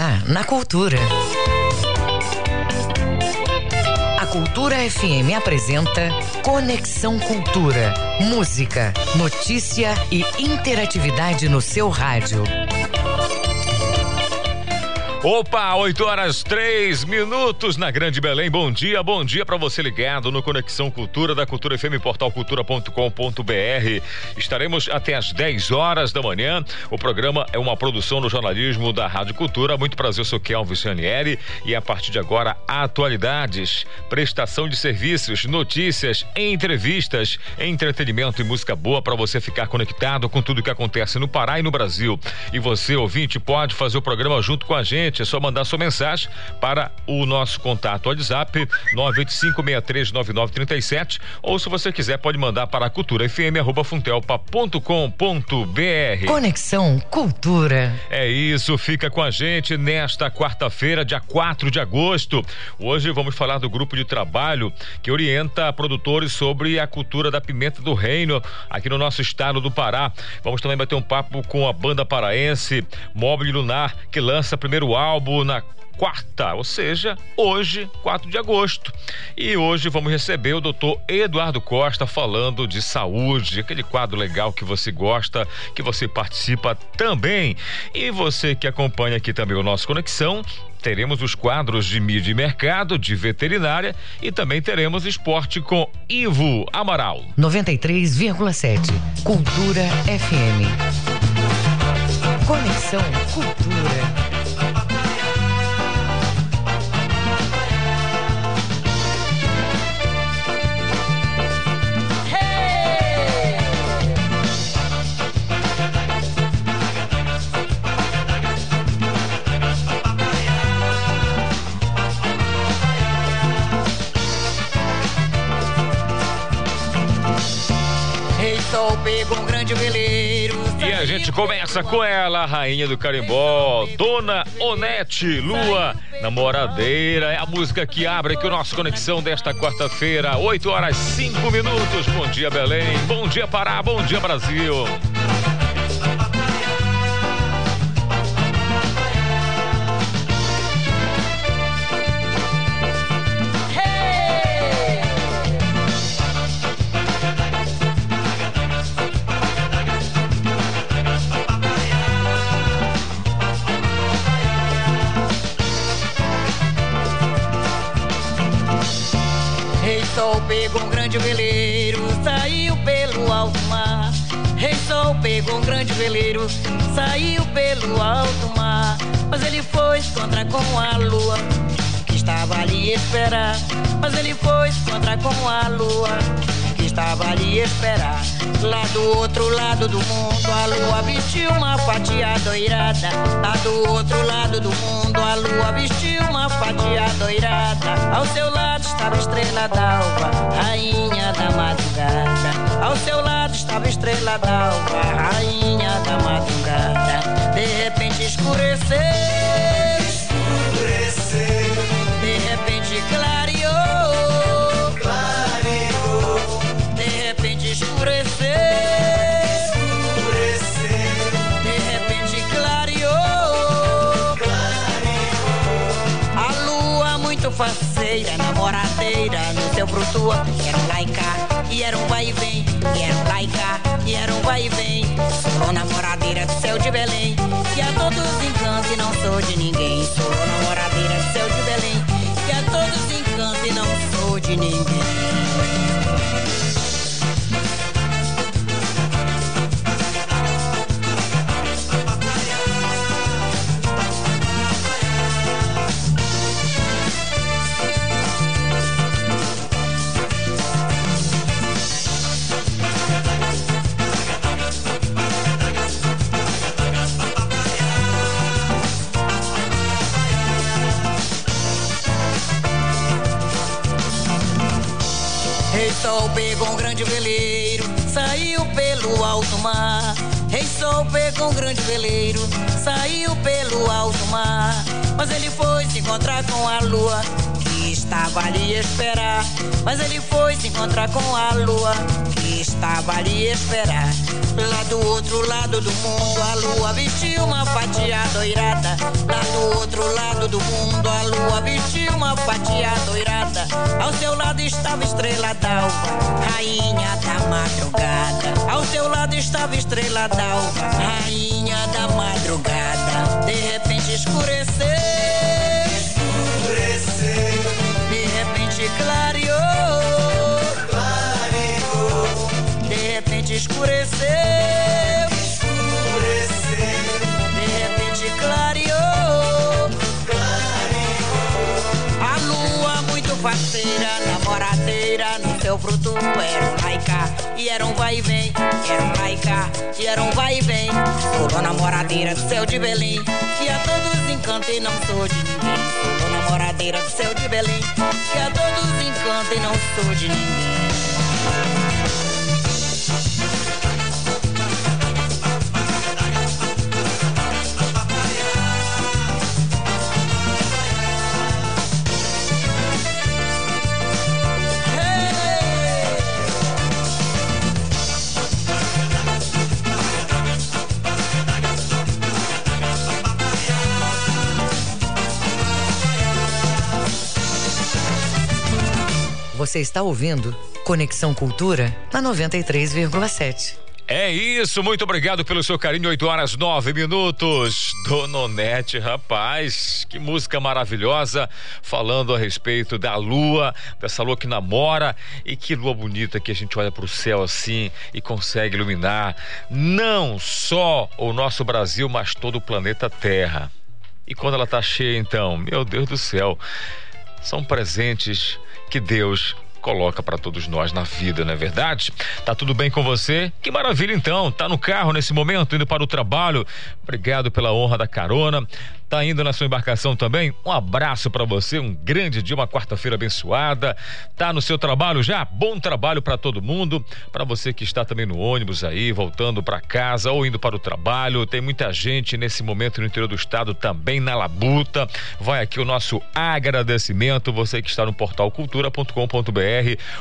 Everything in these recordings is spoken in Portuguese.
está na cultura. A Cultura FM apresenta Conexão Cultura. Música, notícia e interatividade no seu rádio. Opa, 8 horas 3 minutos na Grande Belém. Bom dia, bom dia para você ligado no Conexão Cultura da Cultura FM Portal Cultura.com.br. Estaremos até às 10 horas da manhã. O programa é uma produção no jornalismo da Rádio Cultura. Muito prazer, eu sou Kelvin Cianieri e a partir de agora atualidades, prestação de serviços, notícias, entrevistas, entretenimento e música boa para você ficar conectado com tudo que acontece no Pará e no Brasil. E você, ouvinte, pode fazer o programa junto com a gente gente, é só mandar sua mensagem para o nosso contato WhatsApp 985639937 ou se você quiser pode mandar para culturafm@funtelpa.com.br. Conexão Cultura. É isso, fica com a gente nesta quarta-feira, dia 4 de agosto. Hoje vamos falar do grupo de trabalho que orienta produtores sobre a cultura da pimenta do reino aqui no nosso estado do Pará. Vamos também bater um papo com a banda paraense Mobile Lunar, que lança primeiro álbum na quarta, ou seja, hoje, 4 de agosto. E hoje vamos receber o doutor Eduardo Costa falando de saúde, aquele quadro legal que você gosta, que você participa também. E você que acompanha aqui também o nosso Conexão, teremos os quadros de mídia e mercado, de veterinária e também teremos esporte com Ivo Amaral. 93,7 Cultura FM. Conexão Cultura. Gente começa com ela, rainha do carimbó, Dona Onete Lua, namoradeira. É a música que abre aqui o nosso conexão desta quarta-feira, 8 horas 5 minutos. Bom dia, Belém. Bom dia, Pará. Bom dia, Brasil. Um grande veleiro, saiu pelo alto mar. Mas ele foi se encontrar com a lua, que estava ali esperar. Mas ele foi se encontrar com a lua, estava ali esperar. Lá do outro lado do mundo, a lua vestiu uma fatia doirada. Lá do outro lado do mundo, a lua vestiu uma fatia doirada. Ao seu lado estava estrela d'alva, rainha da madrugada. Ao seu lado estava estrela d'alva, rainha da madrugada. De repente. Escureceu. Faceira, namoradeira, no seu frutua. Era um lá e e era um vai e vem. E era um lá e e era um vai e vem. Sou namoradeira do céu de Belém. Que a todos encanta e não sou de ninguém. Sou namoradeira do céu de Belém. Que a todos encanta e não sou de ninguém. Grande veleiro, saiu pelo alto mar. Rei Sol pegou um grande veleiro, saiu pelo alto mar. Mas ele foi se encontrar com a lua, que estava ali a esperar. Mas ele foi se encontrar com a lua, que estava ali a esperar. Lá do outro lado do mundo, a lua vestiu uma fatia doirada. Lá do outro todo mundo a lua vestiu uma fatia doirada. Ao seu lado estava estrela d'alva, rainha da madrugada. Ao seu lado estava estrela d'alva, rainha da madrugada. De repente escureceu. Escureceu, De repente clareou. Escureceu. escureceu, De repente clareou. A lua muito faceira, namoradeira, no seu fruto era um laica. E era um vai e vem, era um laica, e era um vai e vem. Sou namoradeira do céu de Belém, que a todos encanta e não sou de ninguém. Sou namoradeira do céu de Belém, que a todos encanta e não sou de ninguém. Você está ouvindo Conexão Cultura na 93,7. É isso, muito obrigado pelo seu carinho. 8 horas 9 minutos. Dona Onete, rapaz, que música maravilhosa. Falando a respeito da lua, dessa lua que namora. E que lua bonita que a gente olha para o céu assim e consegue iluminar não só o nosso Brasil, mas todo o planeta Terra. E quando ela tá cheia, então, meu Deus do céu, são presentes que Deus coloca para todos nós na vida, não é verdade? Tá tudo bem com você? Que maravilha então. Tá no carro nesse momento indo para o trabalho. Obrigado pela honra da carona. Tá indo na sua embarcação também? Um abraço para você, um grande dia, uma quarta-feira abençoada. Tá no seu trabalho já? Bom trabalho para todo mundo. Para você que está também no ônibus aí, voltando para casa ou indo para o trabalho. Tem muita gente nesse momento no interior do estado também na labuta. Vai aqui o nosso agradecimento. Você que está no portal cultura.com.br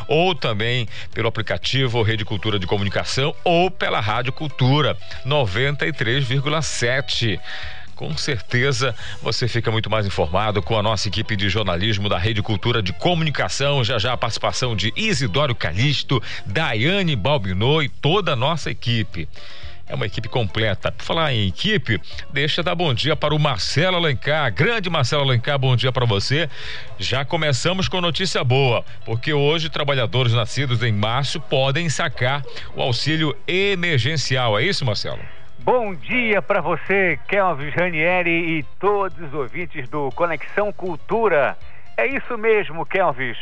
ou também pelo aplicativo Rede Cultura de Comunicação ou pela Rádio Cultura 93,7. Com certeza você fica muito mais informado com a nossa equipe de jornalismo da Rede Cultura de Comunicação. Já já a participação de Isidório Calixto, Daiane Balbinot e toda a nossa equipe. É uma equipe completa. Por falar em equipe, deixa dar bom dia para o Marcelo Alencar. Grande Marcelo Alencar, bom dia para você. Já começamos com notícia boa, porque hoje trabalhadores nascidos em março podem sacar o auxílio emergencial. É isso, Marcelo? Bom dia para você, Kelvis Ranieri e todos os ouvintes do Conexão Cultura. É isso mesmo, Kelvis.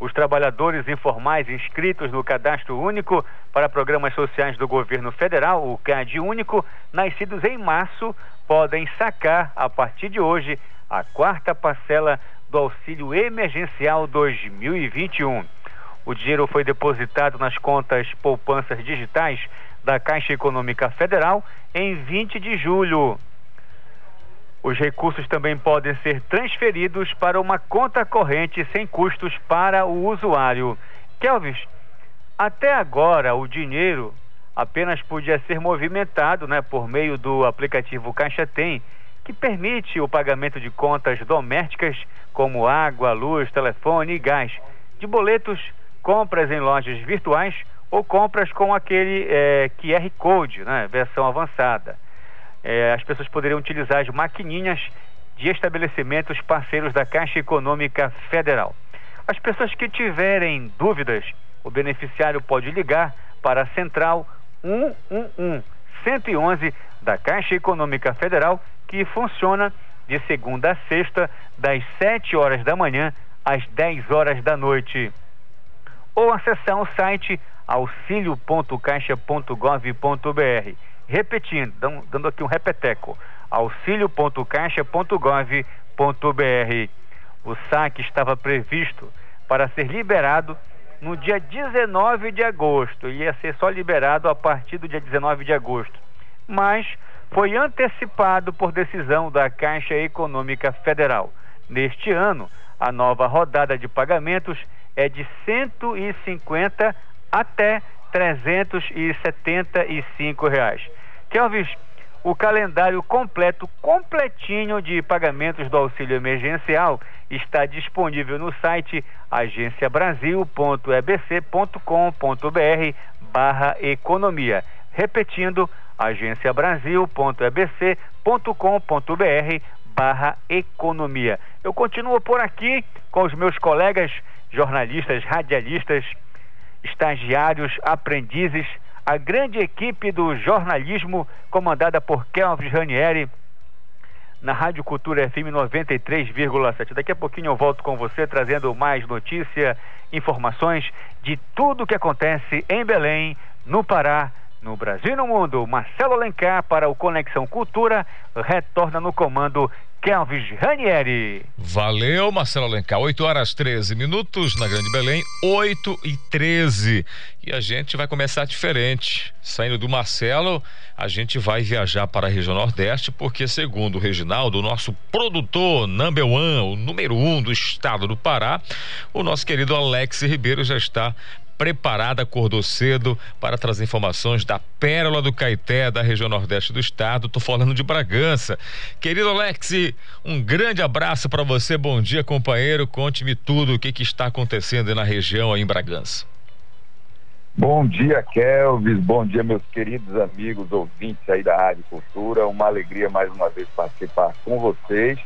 Os trabalhadores informais inscritos no Cadastro Único para Programas Sociais do Governo Federal, o CAD Único, nascidos em março, podem sacar, a partir de hoje, a quarta parcela do Auxílio Emergencial 2021. O dinheiro foi depositado nas contas poupanças digitais da Caixa Econômica Federal em 20 de julho. Os recursos também podem ser transferidos para uma conta corrente sem custos para o usuário. Kelvis, até agora o dinheiro apenas podia ser movimentado né, por meio do aplicativo Caixa Tem, que permite o pagamento de contas domésticas como água, luz, telefone e gás, de boletos, compras em lojas virtuais ou compras com aquele eh, QR Code, né, versão avançada. Eh, as pessoas poderiam utilizar as maquininhas de estabelecimentos parceiros da Caixa Econômica Federal. As pessoas que tiverem dúvidas, o beneficiário pode ligar para a Central 111 111 da Caixa Econômica Federal, que funciona de segunda a sexta, das 7 horas da manhã às 10 horas da noite. Ou acessar o site auxilio.caixa.gov.br. Repetindo, dando aqui um repeteco: auxilio.caixa.gov.br. O saque estava previsto para ser liberado no dia 19 de agosto. Ia ser só liberado a partir do dia 19 de agosto. Mas foi antecipado por decisão da Caixa Econômica Federal. Neste ano, a nova rodada de pagamentos é de 150 até 375 reais. Kelvis, o calendário completo, completinho de pagamentos do auxílio emergencial está disponível no site agenciabrasil.ebc.com.br barra economia. Repetindo, agenciabrasil.ebc.com.br barra economia. Eu continuo por aqui com os meus colegas jornalistas, radialistas, estagiários, aprendizes, a grande equipe do jornalismo comandada por Kelvis Ranieri na Rádio Cultura FM 93,7. Daqui a pouquinho eu volto com você trazendo mais notícia, informações de tudo o que acontece em Belém, no Pará, no Brasil e no mundo. Marcelo Alencar para o Conexão Cultura retorna no comando Kelvis Ranieri. Valeu, Marcelo Alencar. 8 horas 13 minutos na Grande Belém, 8 e 13. E a gente vai começar diferente. Saindo do Marcelo, a gente vai viajar para a região Nordeste, porque, segundo o Reginaldo, nosso produtor number one, o número um do estado do Pará, o nosso querido Alex Ribeiro já está preparada, acordou cedo para trazer informações da Pérola do Caeté, da região nordeste do estado. Estou falando de Bragança. Querido Alex, um grande abraço para você. Bom dia, companheiro. Conte-me tudo o que, que está acontecendo na região aí em Bragança. Bom dia, Kelvis. Bom dia, meus queridos amigos ouvintes aí da Rádio Cultura. Uma alegria mais uma vez participar com vocês.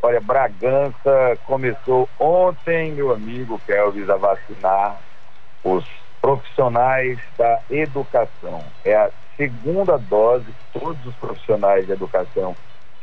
Olha, Bragança começou ontem, meu amigo Kelvis, a vacinar os profissionais da educação. É a segunda dose que todos os profissionais de educação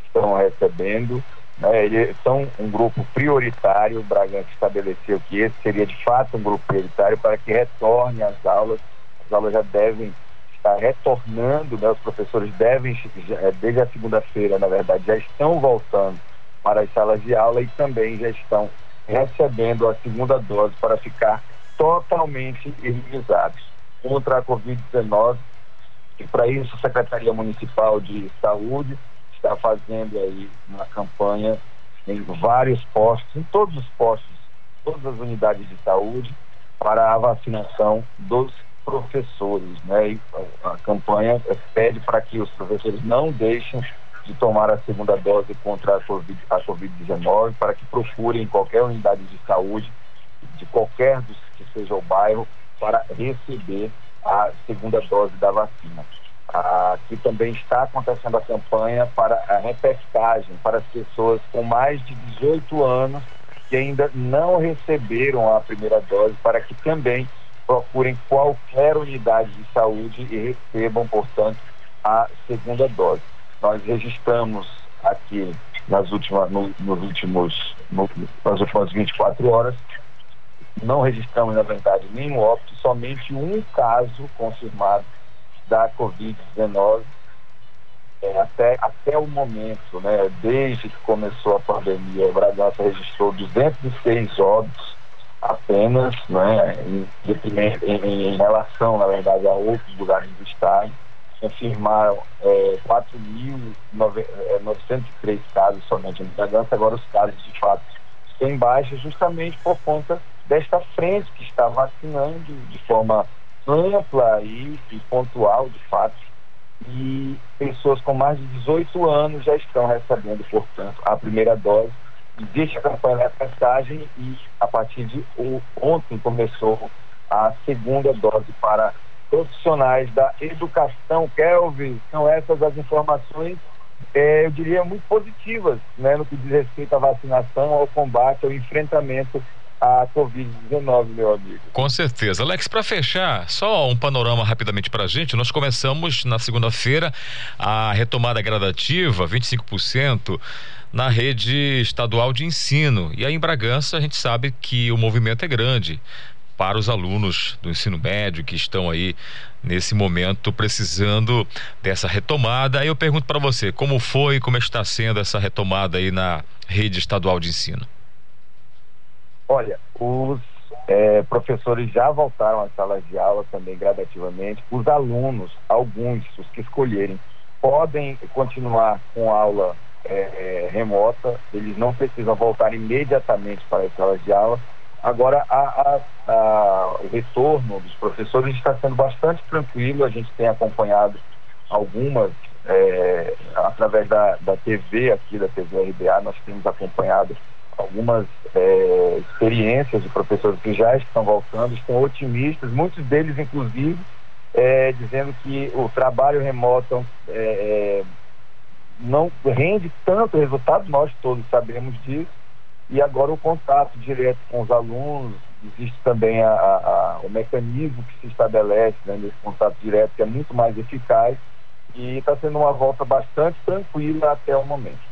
estão recebendo. Né? Eles são um grupo prioritário. O Bragança estabeleceu que esse seria de fato um grupo prioritário para que retorne às aulas. As aulas já devem estar retornando, né? os professores devem, é, desde a segunda-feira, na verdade, já estão voltando para as salas de aula e também já estão recebendo a segunda dose para ficar totalmente imunizados contra a Covid-19. E para isso a Secretaria Municipal de Saúde está fazendo aí uma campanha em vários postos, em todos os postos, todas as unidades de saúde, para a vacinação dos professores. Né? E a, campanha pede para que os professores não deixem de tomar a segunda dose contra a Covid-19, COVID para que procurem qualquer unidade de saúde de qualquer dos que seja o bairro para receber a segunda dose da vacina. Aqui também está acontecendo a campanha para a repestagem para as pessoas com mais de 18 anos que ainda não receberam a primeira dose, para que também procurem qualquer unidade de saúde e recebam, portanto, a segunda dose. Nós registramos aqui nas últimas, no, nos últimos, no, nas últimas 24 horas não registramos, na verdade, nenhum óbito, somente um caso confirmado da Covid-19 é, até, até o momento, né, desde que começou a pandemia, o Bragança registrou 206 óbitos apenas, né, em, em, em, relação, na verdade, a outros lugares do estado. Confirmaram é, 4.903 é, casos somente em Bragança, agora os casos de fato em baixa justamente por conta desta frente que está vacinando de forma ampla e, e pontual, de fato, e pessoas com mais de 18 anos já estão recebendo, portanto, a primeira dose. Existe a campanha de testagem e, a partir de ontem, começou a segunda dose para profissionais da educação. Kelvin, são essas as informações, é, eu diria, muito positivas, né, no que diz respeito à vacinação, ao combate, ao enfrentamento a Covid-19, meu amigo. Com certeza. Alex, para fechar, só um panorama rapidamente para a gente. Nós começamos na segunda-feira a retomada gradativa, 25% na rede estadual de ensino. E aí em Bragança a gente sabe que o movimento é grande para os alunos do ensino médio que estão aí nesse momento precisando dessa retomada. Aí eu pergunto para você, como foi, como está sendo essa retomada aí na rede estadual de ensino? Olha, os é, professores já voltaram às salas de aula também gradativamente. Os alunos, alguns, os que escolherem, podem continuar com aula é, é, remota, eles não precisam voltar imediatamente para as salas de aula. Agora, a, a, a, o retorno dos professores está sendo bastante tranquilo, a gente tem acompanhado algumas é, através da, da TV aqui, da TV RBA, nós temos acompanhado algumas é, experiências de professores que já estão voltando, estão otimistas, muitos deles, inclusive, é, dizendo que o trabalho remoto é, não rende tanto resultado, nós todos sabemos disso, e agora o contato direto com os alunos, existe também a, a, o mecanismo que se estabelece né, nesse contato direto, que é muito mais eficaz, e está sendo uma volta bastante tranquila até o momento.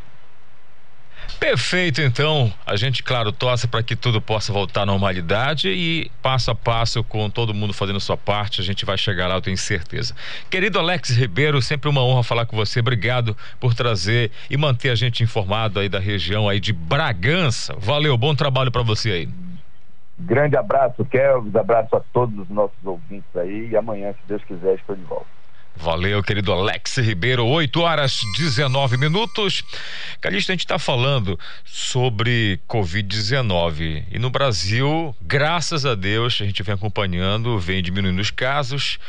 Perfeito, então. A gente, claro, torce para que tudo possa voltar à normalidade e passo a passo, com todo mundo fazendo sua parte, a gente vai chegar lá, eu tenho certeza. Querido Alex Ribeiro, sempre uma honra falar com você. Obrigado por trazer e manter a gente informado aí da região aí de Bragança. Valeu, bom trabalho para você aí. Grande abraço, Kelvis, abraço a todos os nossos ouvintes aí e amanhã, se Deus quiser, estou de volta. Valeu, querido Alex Ribeiro. 8 horas 19 minutos. Calista, a gente está falando sobre Covid-19. E no Brasil, graças a Deus, a gente vem acompanhando, vem diminuindo os casos.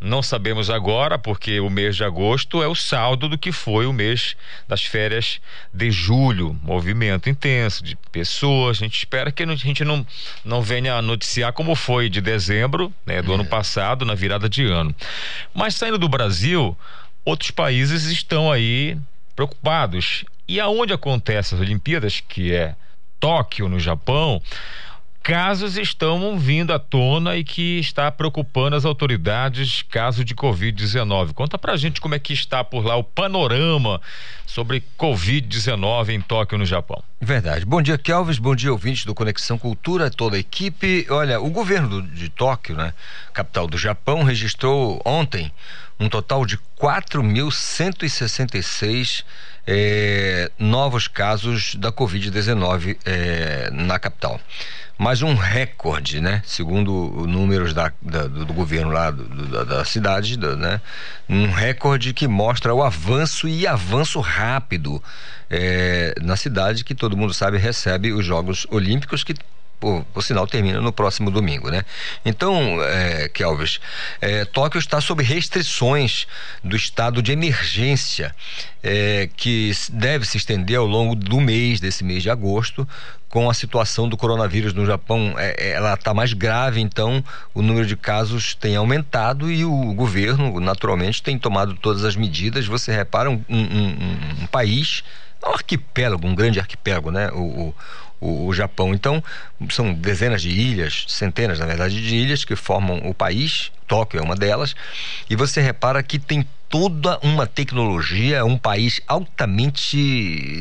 Não sabemos agora, porque o mês de agosto é o saldo do que foi o mês das férias de julho. Movimento intenso de pessoas. A gente espera que a gente não, não venha noticiar como foi de dezembro né, do é. ano passado, na virada de ano. Mas saindo do Brasil, outros países estão aí preocupados. E aonde acontecem as Olimpíadas, que é Tóquio, no Japão, casos estão vindo à tona e que está preocupando as autoridades, caso de Covid-19. Conta pra gente como é que está por lá o panorama sobre Covid-19 em Tóquio, no Japão. Verdade. Bom dia, Kelvis. Bom dia, ouvintes do Conexão Cultura, toda a equipe. Olha, o governo de Tóquio, né, capital do Japão, registrou ontem um total de 4.166 eh, novos casos da Covid-19 eh, na capital mais um recorde, né? Segundo números da, da do, do, governo lá do, da, da, cidade, né? Um recorde que mostra o avanço e avanço rápido é, na cidade que todo mundo sabe recebe os Jogos Olímpicos que por, por, sinal, termina no próximo domingo, né? Então, é, Kelvis, é, Tóquio está sob restrições do estado de emergência, é, que deve se estender ao longo do mês, desse mês de agosto, com a situação do coronavírus no Japão, é, é ela está mais grave, então o número de casos tem aumentado e o governo, naturalmente, tem tomado todas as medidas. Você repara um, um, um, um país, um arquipélago, um grande arquipélago, né? O, o, o, Japão. Então, são dezenas de ilhas, centenas, na verdade, de ilhas que formam o país. Tóquio é uma delas. E você repara que tem toda uma tecnologia, é um país altamente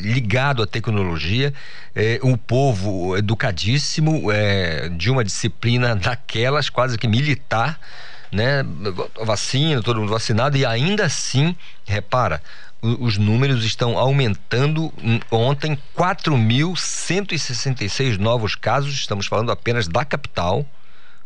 ligado à tecnologia, é, um povo educadíssimo, é, de uma disciplina daquelas quase que militar, né? Vacina, todo mundo vacinado, e ainda assim, repara, os números estão aumentando. Ontem, 4.166 novos casos, estamos falando apenas da capital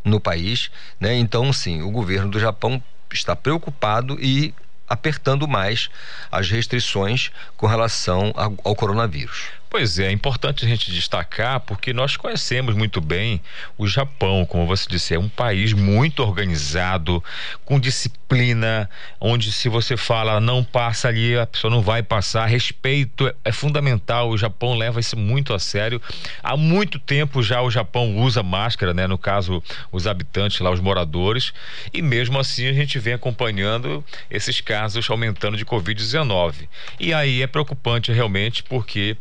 no país, né? Então, sim, o governo do Japão está preocupado e apertando mais as restrições com relação ao coronavírus. Pois é, é importante a gente destacar porque nós conhecemos muito bem o Japão, como você disse, é um país muito organizado, com disciplina, onde se você fala não passa ali, a pessoa não vai passar. Respeito é, fundamental, o Japão leva isso muito a sério. Há muito tempo já o Japão usa máscara, né? No caso, os habitantes lá, os moradores, e mesmo assim a gente vem acompanhando esses casos aumentando de Covid-19. E aí é preocupante realmente porque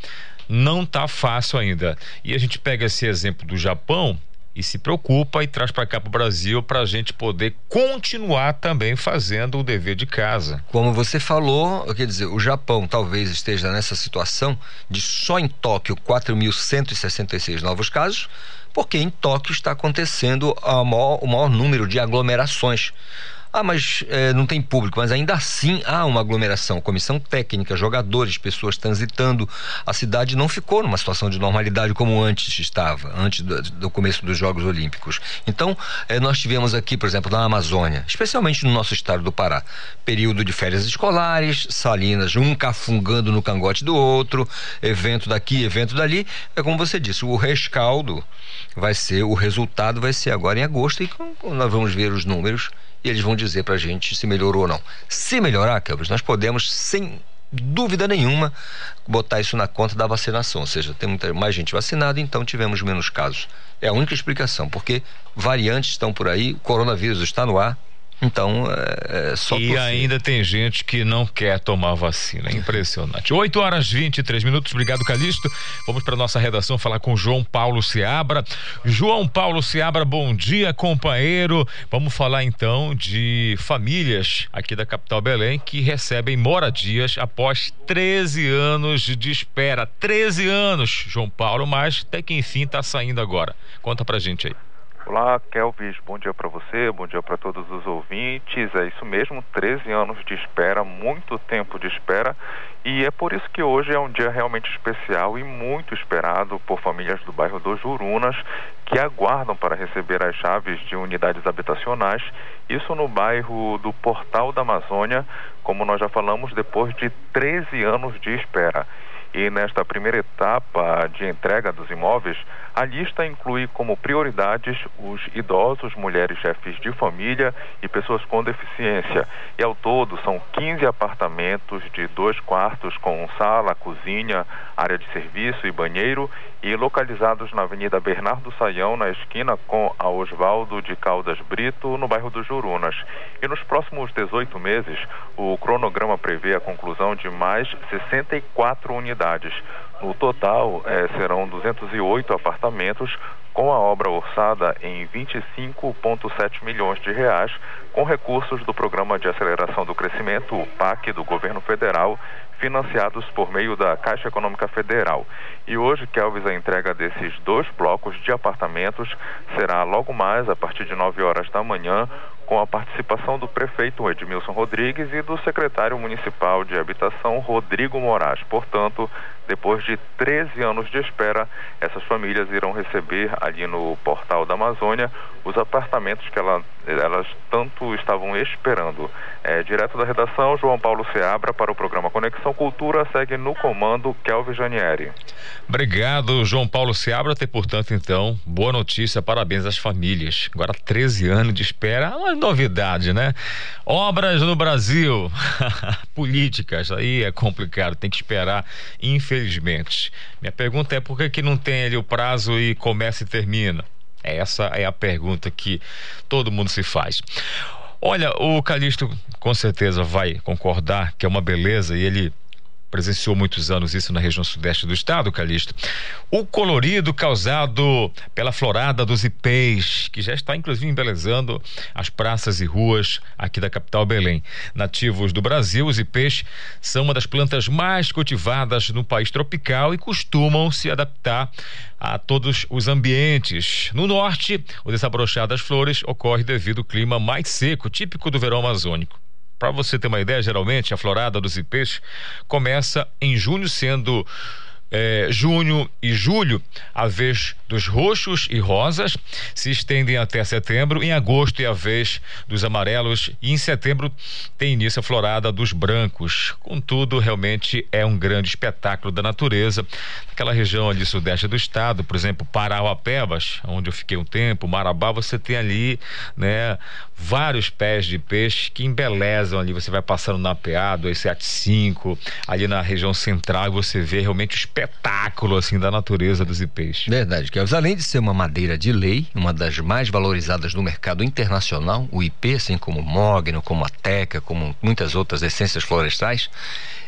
não está fácil ainda. E a gente pega esse exemplo do Japão e se preocupa e traz para cá para o Brasil para a gente poder continuar também fazendo o dever de casa. Como você falou, quer dizer, o Japão talvez esteja nessa situação de só em Tóquio 4.166 novos casos, porque em Tóquio está acontecendo maior, o maior número de aglomerações. Ah, mas é, não tem público, mas ainda assim há uma aglomeração, comissão técnica, jogadores, pessoas transitando. A cidade não ficou numa situação de normalidade como antes estava, antes do, do começo dos Jogos Olímpicos. Então, é, nós tivemos aqui, por exemplo, na Amazônia, especialmente no nosso estado do Pará, período de férias escolares, salinas, um cafungando no cangote do outro, evento daqui, evento dali. É como você disse, o rescaldo vai ser, o resultado vai ser agora em agosto e nós vamos ver os números e eles vão dizer para a gente se melhorou ou não. Se melhorar, Kelvis, nós podemos, sem dúvida nenhuma, botar isso na conta da vacinação. Ou seja, tem muita mais gente vacinada, então tivemos menos casos. É a única explicação, porque variantes estão por aí, o coronavírus está no ar, então, é, é só E torcer. ainda tem gente que não quer tomar vacina. É impressionante. 8 horas 23 minutos. Obrigado, Calixto. Vamos para nossa redação falar com João Paulo Seabra. João Paulo Seabra, bom dia, companheiro. Vamos falar então de famílias aqui da capital Belém que recebem moradias após 13 anos de espera. 13 anos, João Paulo, mas até que enfim está saindo agora. Conta pra gente aí. Olá, Kelvis, bom dia para você, bom dia para todos os ouvintes. É isso mesmo, 13 anos de espera, muito tempo de espera, e é por isso que hoje é um dia realmente especial e muito esperado por famílias do bairro dos Jurunas que aguardam para receber as chaves de unidades habitacionais. Isso no bairro do Portal da Amazônia, como nós já falamos, depois de 13 anos de espera. E nesta primeira etapa de entrega dos imóveis, a lista inclui como prioridades os idosos, mulheres chefes de família e pessoas com deficiência. E ao todo são 15 apartamentos de dois quartos com sala, cozinha, área de serviço e banheiro e localizados na Avenida Bernardo Saião, na esquina com a Osvaldo de Caldas Brito, no bairro dos Jurunas. E nos próximos 18 meses, o cronograma prevê a conclusão de mais 64 unidades. No total, eh, serão 208 apartamentos, com a obra orçada em 25,7 milhões de reais, com recursos do Programa de Aceleração do Crescimento, o PAC, do governo federal, financiados por meio da Caixa Econômica Federal. E hoje, Kelvis, a entrega desses dois blocos de apartamentos será logo mais, a partir de 9 horas da manhã, com a participação do prefeito Edmilson Rodrigues e do secretário municipal de habitação, Rodrigo Moraes. Portanto, depois de 13 anos de espera, essas famílias irão receber ali no portal da Amazônia os apartamentos que ela, elas tanto estavam esperando. É, direto da redação, João Paulo Seabra para o programa Conexão Cultura, segue no comando Kelvin Janieri. Obrigado, João Paulo Seabra. Tem, portanto, então, boa notícia, parabéns às famílias. Agora 13 anos de espera, uma novidade, né? Obras no Brasil, políticas, aí é complicado, tem que esperar, infelizmente. Minha pergunta é por que, que não tem ali o prazo e começa e termina? Essa é a pergunta que todo mundo se faz. Olha, o Calixto com certeza vai concordar que é uma beleza e ele presenciou muitos anos isso na região sudeste do estado, Calixto. O colorido causado pela florada dos ipês, que já está inclusive embelezando as praças e ruas aqui da capital Belém. Nativos do Brasil, os ipês são uma das plantas mais cultivadas no país tropical e costumam se adaptar a todos os ambientes. No norte, o desabrochar das flores ocorre devido ao clima mais seco, típico do verão amazônico. Para você ter uma ideia, geralmente a florada dos ipês começa em junho, sendo é, junho e julho, a vez dos roxos e rosas, se estendem até setembro. Em agosto é a vez dos amarelos e em setembro tem início a florada dos brancos. Contudo, realmente é um grande espetáculo da natureza. Naquela região ali sudeste do estado, por exemplo, Parauapebas, onde eu fiquei um tempo, Marabá, você tem ali, né, vários pés de peixe que embelezam ali. Você vai passando na PA 275, ali na região central, você vê realmente o espetáculo assim da natureza dos ipês. Verdade, que além de ser uma madeira de lei, uma das mais valorizadas no mercado internacional, o IP, assim como o mogno, como a teca, como muitas outras essências florestais,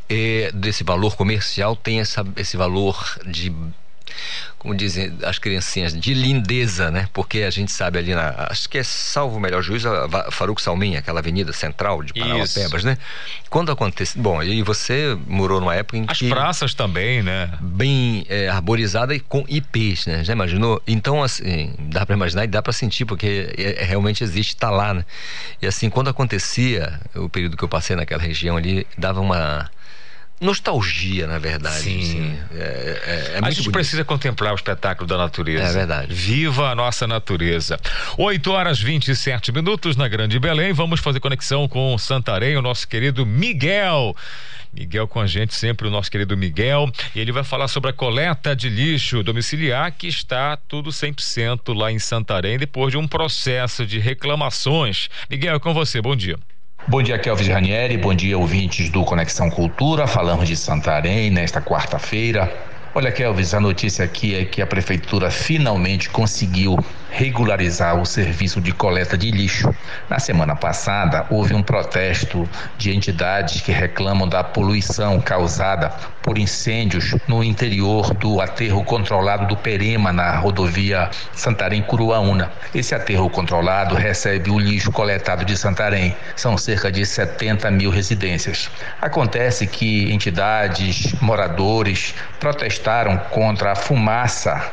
é, desse valor comercial tem essa, esse valor de como dizem as criancinhas, de lindeza, né? Porque a gente sabe ali na. Acho que é salvo o melhor juízo, a Faruco Salminha, aquela avenida central de Parauapebas, né? Quando acontece. Bom, e você morou numa época em As que. As praças também, né? Bem é, arborizada e com IPs, né? Já imaginou? Então, assim, dá para imaginar e dá para sentir, porque é, é, realmente existe, tá lá, né? E assim, quando acontecia o período que eu passei naquela região ali, dava uma nostalgia, na verdade. Sim. assim. É, é- é a gente bonito. precisa contemplar o espetáculo da natureza. É verdade. Viva a nossa natureza. 8 horas 27 minutos na Grande Belém. Vamos fazer conexão com Santarém, o nosso querido Miguel. Miguel com a gente sempre, o nosso querido Miguel. E ele vai falar sobre a coleta de lixo domiciliar que está tudo 100% lá em Santarém depois de um processo de reclamações. Miguel, é com você. Bom dia. Bom dia, Kelvis Ranieri. Bom dia, ouvintes do Conexão Cultura. Falamos de Santarém nesta quarta-feira. Olha, Kelvis, a notícia aqui é que a prefeitura finalmente conseguiu regularizar o serviço de coleta de lixo. Na semana passada, houve um protesto de entidades que reclamam da poluição causada por incêndios no interior do aterro controlado do Perema, na rodovia Santarém-Curuaúna. Esse aterro controlado recebe o lixo coletado de Santarém. São cerca de 70 mil residências. Acontece que entidades, moradores protestaram contra a fumaça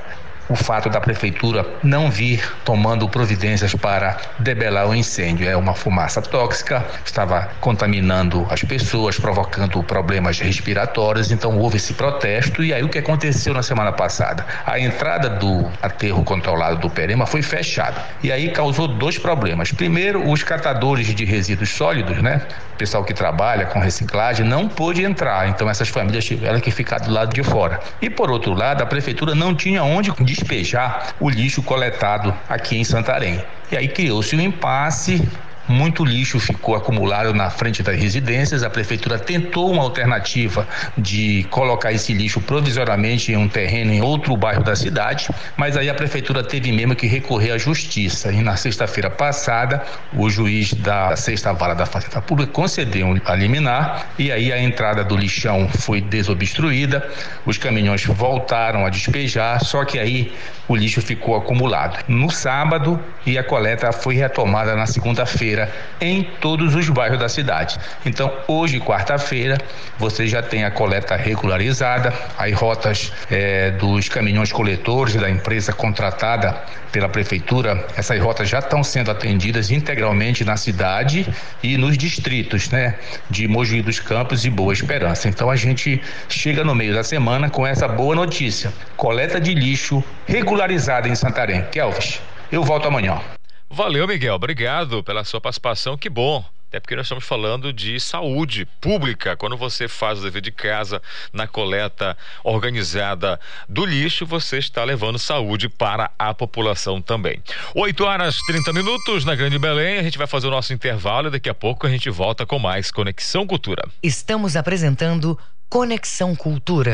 o fato da prefeitura não vir tomando providências para debelar o incêndio. É uma fumaça tóxica, estava contaminando as pessoas, provocando problemas respiratórios, então houve esse protesto. E aí o que aconteceu na semana passada? A entrada do aterro controlado do Perema foi fechada. E aí causou dois problemas. Primeiro, os catadores de resíduos sólidos, né? O pessoal que trabalha com reciclagem não pôde entrar, então essas famílias tiveram que ficar do lado de fora. E por outro lado, a prefeitura não tinha onde despejar o lixo coletado aqui em Santarém. E aí criou-se um impasse muito lixo ficou acumulado na frente das residências. A prefeitura tentou uma alternativa de colocar esse lixo provisoriamente em um terreno em outro bairro da cidade, mas aí a prefeitura teve mesmo que recorrer à justiça. E na sexta-feira passada, o juiz da sexta vara da Fazenda Pública concedeu um liminar e aí a entrada do lixão foi desobstruída, os caminhões voltaram a despejar, só que aí o lixo ficou acumulado. No sábado e a coleta foi retomada na segunda-feira em todos os bairros da cidade. Então, hoje, quarta-feira, você já tem a coleta regularizada, as rotas eh, dos caminhões coletores da empresa contratada pela prefeitura, essas rotas já estão sendo atendidas integralmente na cidade e nos distritos, né, de Mogi dos Campos e Boa Esperança. Então a gente chega no meio da semana com essa boa notícia: coleta de lixo regularizada em Santarém. Kelvis, eu volto amanhã. Valeu, Miguel. Obrigado pela sua participação. Que bom. Até porque nós estamos falando de saúde pública. Quando você faz o dever de casa na coleta organizada do lixo, você está levando saúde para a população também. 8 horas 30 minutos na Grande Belém. A gente vai fazer o nosso intervalo e daqui a pouco a gente volta com mais Conexão Cultura. Estamos apresentando Conexão Cultura.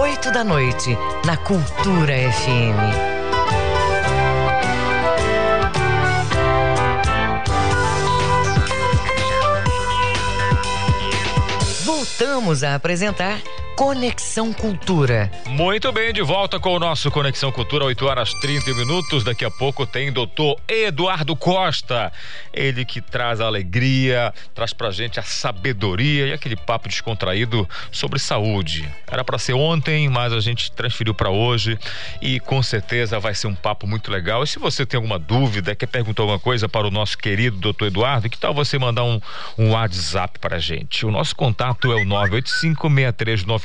oito da noite, na Cultura FM. Voltamos a apresentar Conexão Cultura. Muito bem, de volta com o nosso Conexão Cultura, 8 horas 30 minutos. Daqui a pouco tem doutor Eduardo Costa. Ele que traz a alegria, traz pra gente a sabedoria e aquele papo descontraído sobre saúde. Era para ser ontem, mas a gente transferiu para hoje e com certeza vai ser um papo muito legal. E se você tem alguma dúvida, quer perguntar alguma coisa para o nosso querido doutor Eduardo, que tal você mandar um, um WhatsApp para a gente? O nosso contato é o 985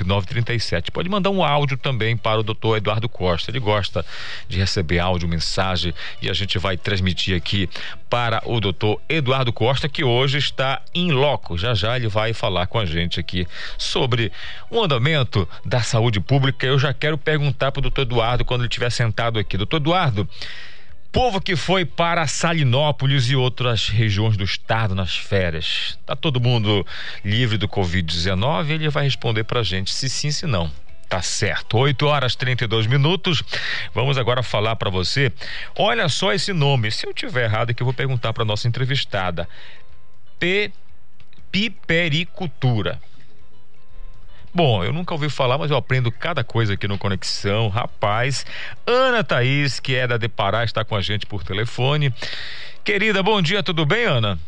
9937. Pode mandar um áudio também para o doutor Eduardo Costa. Ele gosta de receber áudio, mensagem e a gente vai transmitir aqui para o doutor Eduardo Costa, que hoje está em loco. Já já ele vai falar com a gente aqui sobre o andamento da saúde pública. Eu já quero perguntar para o doutor Eduardo quando ele estiver sentado aqui. Doutor Eduardo, Povo que foi para Salinópolis e outras regiões do estado nas férias. Tá todo mundo livre do Covid-19? Ele vai responder pra gente se sim, se não. Tá certo. 8 horas 32 minutos. Vamos agora falar para você. Olha só esse nome. Se eu tiver errado, é que eu vou perguntar para nossa entrevistada. P pipericultura. Bom, eu nunca ouvi falar, mas eu aprendo cada coisa aqui no Conexão. Rapaz, Ana Thaís, que é da Depará, está com a gente por telefone. Querida, bom dia, tudo bem, Ana?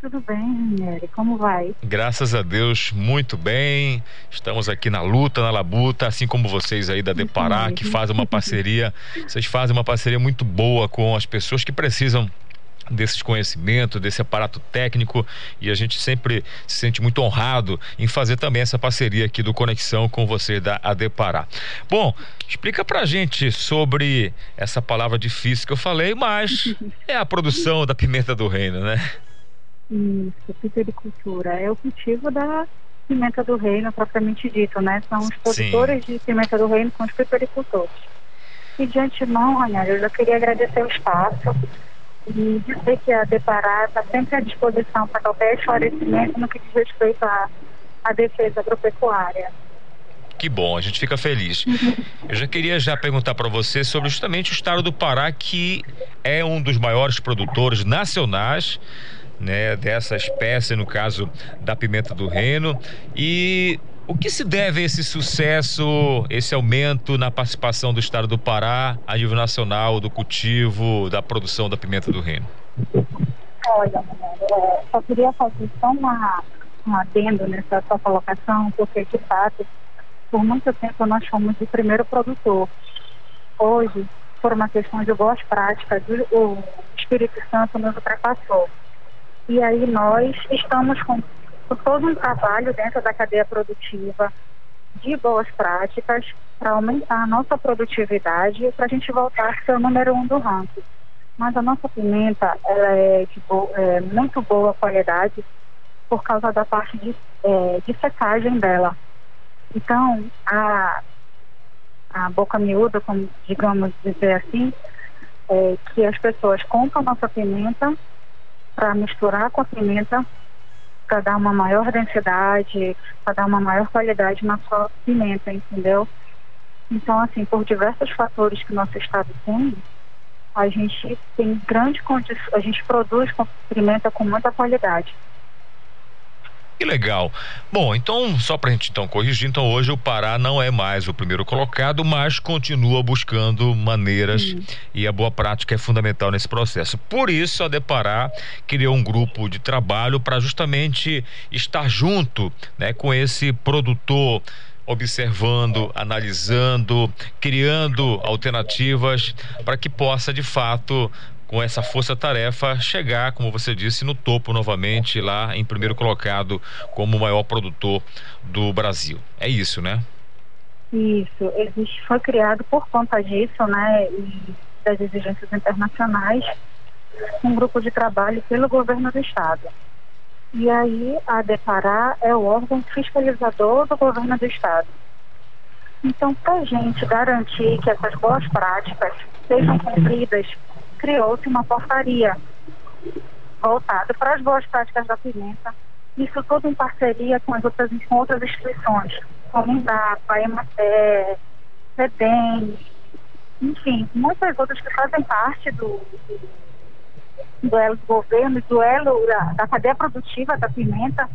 Tudo bem, Ranieri, como vai? Graças a Deus, muito bem. Estamos aqui na luta, na labuta, assim como vocês aí da Depará, que fazem uma parceria. Vocês fazem uma parceria muito boa com as pessoas que precisam desses conhecimentos, desse aparato técnico e a gente sempre se sente muito honrado em fazer também essa parceria aqui do Conexão com você da Adepará. Bom, explica pra gente sobre essa palavra difícil que eu falei, mas é a produção da pimenta do reino, né? Isso, pipericultura. É o cultivo da pimenta do reino, propriamente dito, né? São os produtores Sim. de pimenta do reino, são os pipericultores. E de antemão, Ranieri, eu já queria agradecer o espaço e dizer que a Depará está sempre à disposição para qualquer esclarecimento no que diz respeito à, à defesa agropecuária. Que bom, a gente fica feliz. Eu já queria já perguntar para você sobre justamente o estado do Pará, que é um dos maiores produtores nacionais né, dessa espécie, no caso da pimenta do reino. E o que se deve a esse sucesso, esse aumento na participação do estado do Pará a nível nacional do cultivo, da produção da pimenta do reino? Olha, é, só queria fazer só uma, um adendo nessa sua colocação, porque de fato, por muito tempo nós fomos o primeiro produtor. Hoje, por uma questão de boas práticas, o Espírito Santo nos ultrapassou. E aí nós estamos com, todo um trabalho dentro da cadeia produtiva de boas práticas para aumentar a nossa produtividade para a gente voltar a ser o número um do ranking. Mas a nossa pimenta ela é de bo é, muito boa qualidade por causa da parte de, é, de secagem dela. Então, a, a boca miúda, como digamos dizer assim, é que as pessoas compram nossa pimenta para misturar com a pimenta para dar uma maior densidade, para dar uma maior qualidade na sua pimenta, entendeu? Então, assim, por diversos fatores que nosso estado tem, a gente tem grande condição, a gente produz pimenta com muita qualidade. Que legal. Bom, então, só para a gente então corrigir, então hoje o Pará não é mais o primeiro colocado, mas continua buscando maneiras e a boa prática é fundamental nesse processo. Por isso, a Depará criou um grupo de trabalho para justamente estar junto né, com esse produtor observando, analisando, criando alternativas para que possa de fato com essa força-tarefa, chegar, como você disse, no topo novamente, lá em primeiro colocado, como o maior produtor do Brasil. É isso, né? Isso, existe, foi criado por conta disso, né, e das exigências internacionais, um grupo de trabalho pelo governo do estado. E aí a Depará é o órgão fiscalizador do governo do estado. Então, para a gente garantir que essas boas práticas sejam cumpridas criou-se uma portaria voltada para as boas práticas da pimenta, isso tudo em parceria com as outras, com outras instituições, como Embrapa, a Emater, FEDEM, enfim, muitas outras que fazem parte do, do elo do governo, do elo da, da cadeia produtiva da pimenta,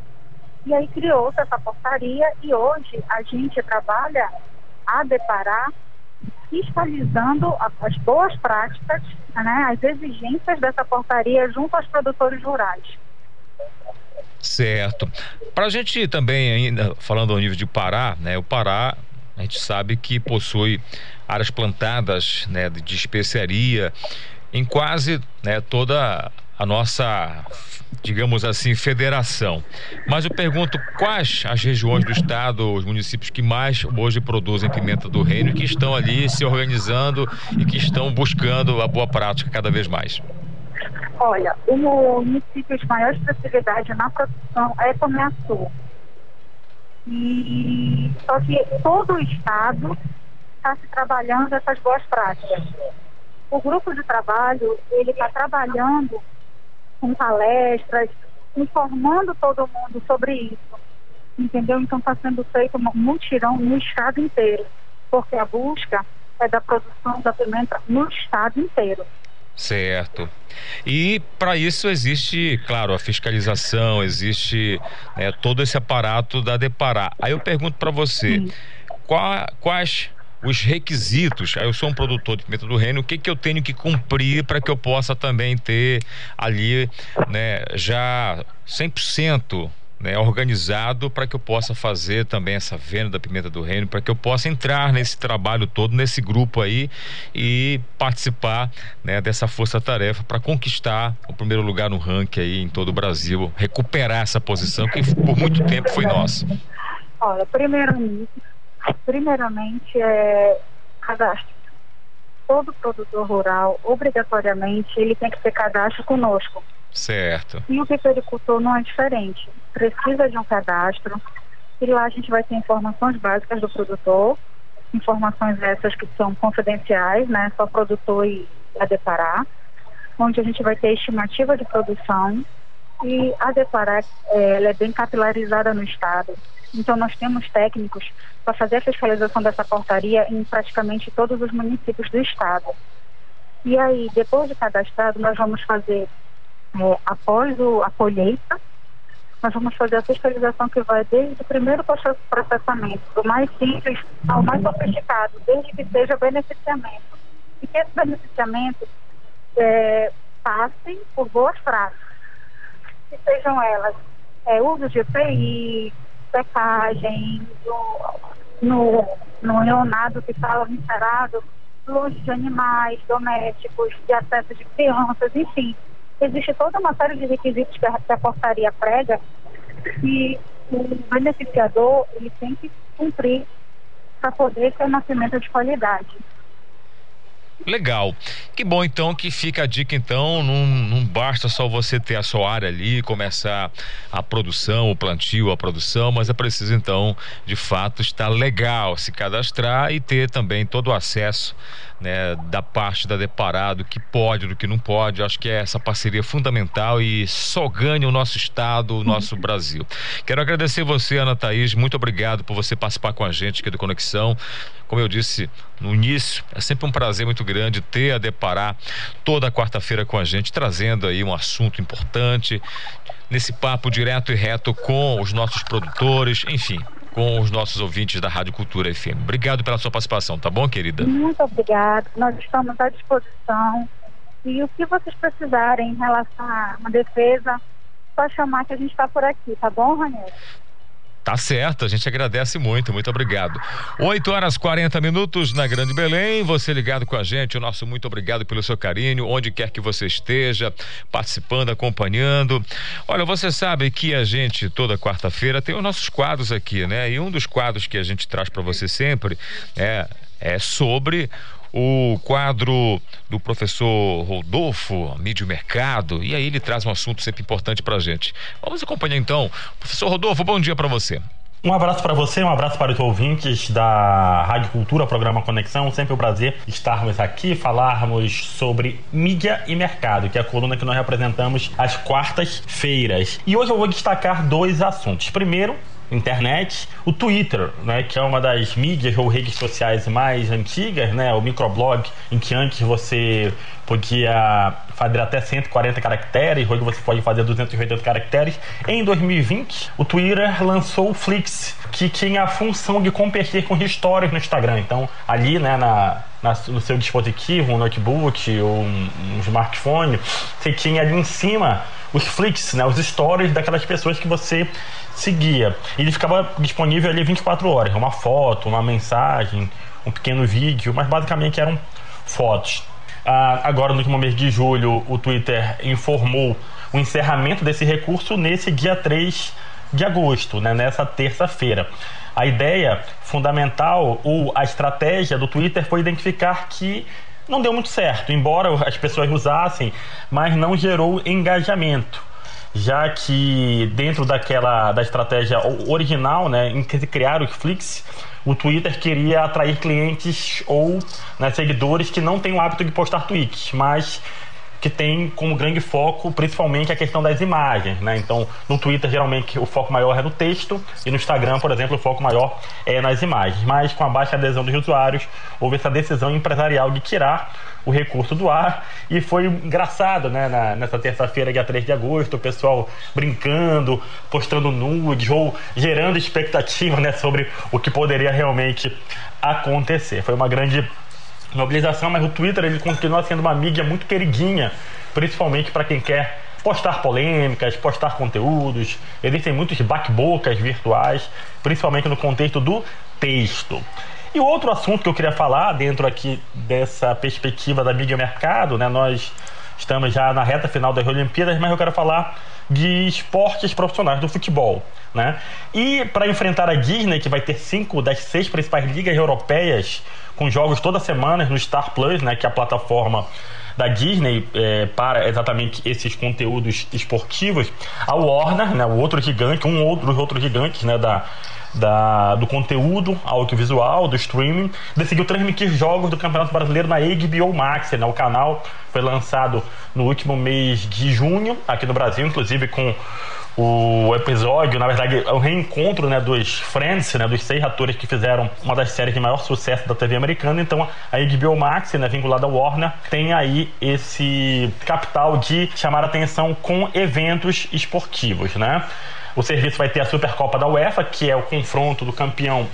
e aí criou-se essa portaria e hoje a gente trabalha a deparar fiscalizando as boas práticas, né, as exigências dessa portaria junto aos produtores rurais. Certo. Para a gente também, ainda falando ao nível de Pará, né, o Pará, a gente sabe que possui áreas plantadas né, de especiaria em quase né, toda a nossa, digamos assim, federação. Mas eu pergunto quais as regiões do estado, os municípios que mais hoje produzem pimenta do reino que estão ali se organizando e que estão buscando a boa prática cada vez mais. Olha, o município de maior expressividade na produção é Tomiaçu. E só que todo o estado está se trabalhando essas boas práticas. O grupo de trabalho ele está trabalhando com palestras, informando todo mundo sobre isso. Entendeu? Então está sendo feito um mutirão no estado inteiro, porque a busca é da produção da pimenta no estado inteiro. Certo. E para isso existe, claro, a fiscalização, existe né, todo esse aparato da Deparar. Aí eu pergunto para você, qual, quais os requisitos. Eu sou um produtor de pimenta do reino, o que, que eu tenho que cumprir para que eu possa também ter ali, né, já 100% né, organizado para que eu possa fazer também essa venda da pimenta do reino, para que eu possa entrar nesse trabalho todo, nesse grupo aí e participar né, dessa força-tarefa para conquistar o primeiro lugar no ranking aí em todo o Brasil, recuperar essa posição que por muito tempo foi nossa. Olha, primeiramente, primeiramente é cadastro. Todo produtor rural, obrigatoriamente, ele tem que ter cadastro conosco. Certo. E o pipericultor não é diferente. Precisa de um cadastro. E lá a gente vai ter informações básicas do produtor, informações essas que são confidenciais, né? Só produtor e a deparar. Onde a gente vai ter estimativa de produção. E a deparar, é, ela é bem capilarizada no estado. Então nós temos técnicos para fazer a fiscalização dessa portaria em praticamente todos os municípios do estado. E aí, depois de cadastrado, nós vamos fazer é, após o, a colheita, nós vamos fazer a fiscalização que vai desde o primeiro processamento, do mais simples ao mais sofisticado, desde que seja beneficiamento. E que esse beneficiamento é, passem por boas práticas, que sejam elas é, uso de EPI, secagem, no, no, neonado que está encerado, luz de animais domésticos, de acesso de crianças, enfim existe toda uma série de requisitos que a, que a portaria prega e o beneficiador ele tem que cumprir para poder ter um nascimento de qualidade. Legal. Que bom então que fica a dica então, não, não basta só você ter a sua área ali, começar a produção, o plantio, a produção, mas é preciso então, de fato, estar legal, se cadastrar e ter também todo o acesso né, da parte da Deparado, que pode, do que não pode. Acho que é essa parceria fundamental e só ganha o nosso estado, o nosso Brasil. Quero agradecer você, Ana Thaís, muito obrigado por você participar com a gente aqui do Conexão. Como eu disse no início, é sempre um prazer muito grande ter a Deparar toda quarta-feira com a gente, trazendo aí um assunto importante, nesse papo direto e reto com os nossos produtores, enfim, com os nossos ouvintes da Rádio Cultura FM. Obrigado pela sua participação, tá bom, querida? Muito obrigada. Nós estamos à disposição. E o que vocês precisarem em relação a uma defesa, só chamar que a gente está por aqui, tá bom, Raniel? Tá certo, a gente agradece muito, muito obrigado. 8 horas 40 minutos na Grande Belém, você ligado com a gente, o nosso muito obrigado pelo seu carinho, onde quer que você esteja, participando, acompanhando. Olha, você sabe que a gente, toda quarta-feira, tem os nossos quadros aqui, né? E um dos quadros que a gente traz para você sempre é, é sobre o quadro do professor Rodolfo, Mídia e Mercado, e aí ele traz um assunto sempre importante para gente. Vamos acompanhar então. Professor Rodolfo, bom dia para você. Um abraço para você, um abraço para os ouvintes da Rádio Cultura, programa Conexão. Sempre um prazer estarmos aqui, falarmos sobre mídia e mercado, que é a coluna que nós representamos às quartas-feiras. E hoje eu vou destacar dois assuntos. Primeiro, internet, o Twitter, né, que é uma das mídias ou redes sociais mais antigas, né, o microblog, em que antes você podia fazer até 140 caracteres, hoje você pode fazer 280 caracteres. Em 2020, o Twitter lançou o Flix, que tinha a função de competir com stories no Instagram. Então, ali, né, na, na, no seu dispositivo, um notebook ou um, um smartphone, você tinha ali em cima os flicks, né, os stories daquelas pessoas que você seguia. Ele ficava disponível ali 24 horas, uma foto, uma mensagem, um pequeno vídeo, mas basicamente eram fotos. Ah, agora, no último mês de julho, o Twitter informou o encerramento desse recurso nesse dia 3 de agosto, né, nessa terça-feira. A ideia fundamental ou a estratégia do Twitter foi identificar que não deu muito certo, embora as pessoas usassem, mas não gerou engajamento já que dentro daquela da estratégia original, né, em que se criaram os Flix, o Twitter queria atrair clientes ou né, seguidores que não têm o hábito de postar tweets, mas que tem como grande foco principalmente a questão das imagens, né? Então, no Twitter geralmente o foco maior é no texto e no Instagram, por exemplo, o foco maior é nas imagens. Mas com a baixa adesão dos usuários, houve essa decisão empresarial de tirar o recurso do ar e foi engraçado, né? Na, nessa terça-feira, dia 3 de agosto, o pessoal brincando, postando nudes ou gerando expectativa, né, sobre o que poderia realmente acontecer. Foi uma grande mobilização, mas o Twitter ele continua sendo uma mídia muito queridinha, principalmente para quem quer postar polêmicas, postar conteúdos. Existem muitos bate-bocas virtuais, principalmente no contexto do texto. E outro assunto que eu queria falar dentro aqui dessa perspectiva da mídia mercado, né? Nós estamos já na reta final das Olimpíadas, mas eu quero falar de esportes profissionais do futebol, né? E para enfrentar a Disney, que vai ter cinco das seis principais ligas europeias com jogos toda semana no Star Plus, né, que é a plataforma da Disney é, para exatamente esses conteúdos esportivos, a Warner, né, o outro gigante, um outro outros gigantes, né, da da, do conteúdo audiovisual, do streaming, decidiu transmitir jogos do Campeonato Brasileiro na HBO Max. Né? O canal foi lançado no último mês de junho, aqui no Brasil, inclusive com o episódio, na verdade, é o reencontro né, dos Friends, né, dos seis atores que fizeram uma das séries de maior sucesso da TV americana. Então, a HBO Max, né, vinculada ao Warner, tem aí esse capital de chamar atenção com eventos esportivos, né? O serviço vai ter a Supercopa da UEFA, que é o confronto do campeão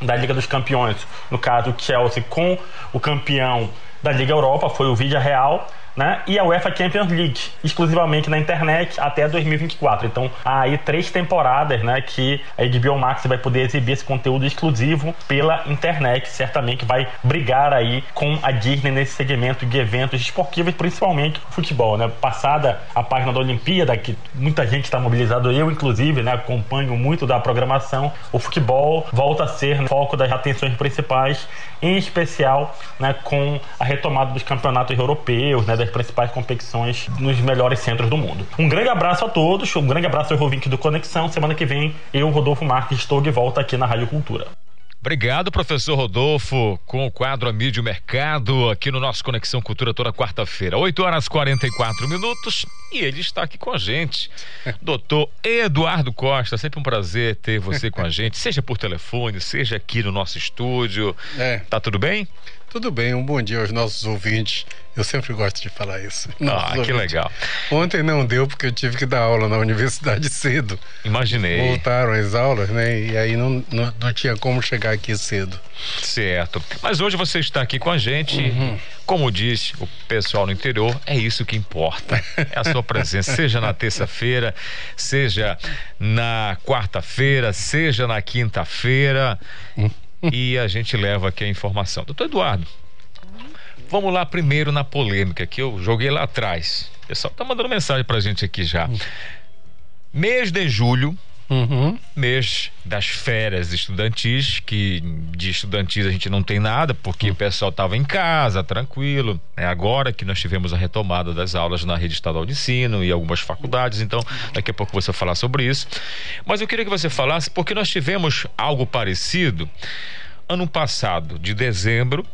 da Liga dos Campeões, no caso o Chelsea com o campeão da Liga Europa, foi o Vídeo Real né? E a UEFA Champions League, exclusivamente na internet até 2024. Então, há aí três temporadas, né, que a HBO Max vai poder exibir esse conteúdo exclusivo pela internet. Certamente vai brigar aí com a Disney nesse segmento de eventos esportivos, principalmente futebol, né? Passada a página da Olimpíada, que muita gente está mobilizado, eu inclusive, né, acompanho muito da programação. O futebol volta a ser foco das atenções principais, em especial, né, com a retomada dos campeonatos europeus, né, das principais competições nos melhores centros do mundo. Um grande abraço a todos, um grande abraço ao ouvinte do Conexão. Semana que vem, eu, Rodolfo Marques, estou de volta aqui na Rádio Cultura. Obrigado, professor Rodolfo, com o quadro A Mídia e Mercado, aqui no nosso Conexão Cultura toda quarta-feira, 8 horas 44 minutos, e ele está aqui com a gente. Doutor Eduardo Costa, sempre um prazer ter você com a gente, seja por telefone, seja aqui no nosso estúdio. É. Tá tudo bem? Tudo bem, um bom dia aos nossos ouvintes. Eu sempre gosto de falar isso. Ah, que legal. Ontem não deu porque eu tive que dar aula na universidade cedo. Imaginei. Voltaram as aulas, né? E aí não, não, não tinha como chegar aqui cedo. Certo. Mas hoje você está aqui com a gente. Uhum. Como diz o pessoal no interior, é isso que importa. É a sua presença, seja na terça-feira, seja na quarta-feira, seja na quinta-feira. Uhum e a gente leva aqui a informação. Doutor Eduardo, vamos lá primeiro na polêmica que eu joguei lá atrás. O pessoal tá mandando mensagem pra gente aqui já. Mês de julho, Uhum. mês das férias estudantis, que de estudantis a gente não tem nada, porque uhum. o pessoal estava em casa, tranquilo. É agora que nós tivemos a retomada das aulas na rede estadual de ensino e algumas faculdades, então daqui a pouco você falar sobre isso. Mas eu queria que você falasse, porque nós tivemos algo parecido ano passado, de dezembro,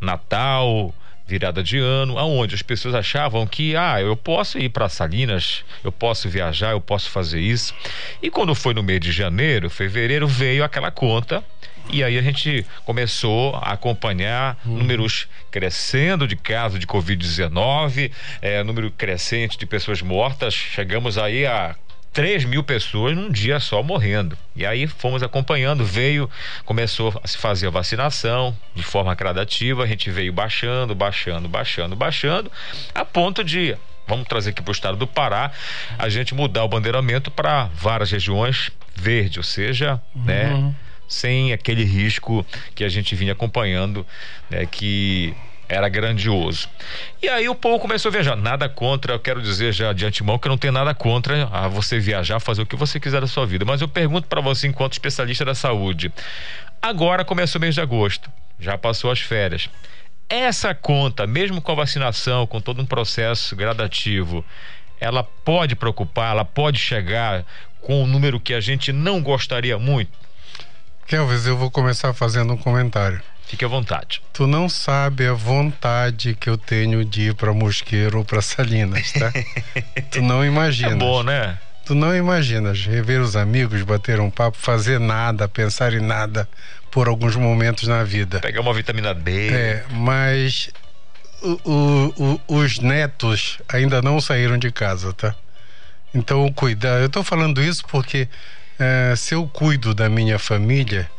Natal, virada de ano, aonde as pessoas achavam que ah, eu posso ir para Salinas, eu posso viajar, eu posso fazer isso. E quando foi no mês de janeiro, fevereiro, veio aquela conta e aí a gente começou a acompanhar uhum. números crescendo de casos de Covid-19, é, número crescente de pessoas mortas. Chegamos aí a 3 mil pessoas num dia só morrendo. E aí fomos acompanhando, veio, começou a se fazer a vacinação de forma gradativa, a gente veio baixando, baixando, baixando, baixando, a ponto de vamos trazer aqui para o estado do Pará, a gente mudar o bandeiramento para várias regiões verde, ou seja, né, uhum. né, sem aquele risco que a gente vinha acompanhando, né, que era grandioso. E aí o povo começou a viajar. Nada contra, eu quero dizer já de antemão que não tenho nada contra a você viajar, fazer o que você quiser da sua vida. Mas eu pergunto para você, enquanto especialista da saúde. Agora começa o mês de agosto, já passou as férias. Essa conta, mesmo com a vacinação, com todo um processo gradativo, ela pode preocupar, ela pode chegar com um número que a gente não gostaria muito? Kelvis, eu vou começar fazendo um comentário. Fique à vontade. Tu não sabe a vontade que eu tenho de ir para Mosqueiro ou para Salinas, tá? tu não imaginas. É bom, né? Tu não imaginas rever os amigos, bater um papo, fazer nada, pensar em nada por alguns momentos na vida. Pegar uma vitamina D. É, mas o, o, o, os netos ainda não saíram de casa, tá? Então, cuidar. Eu tô falando isso porque é, se eu cuido da minha família,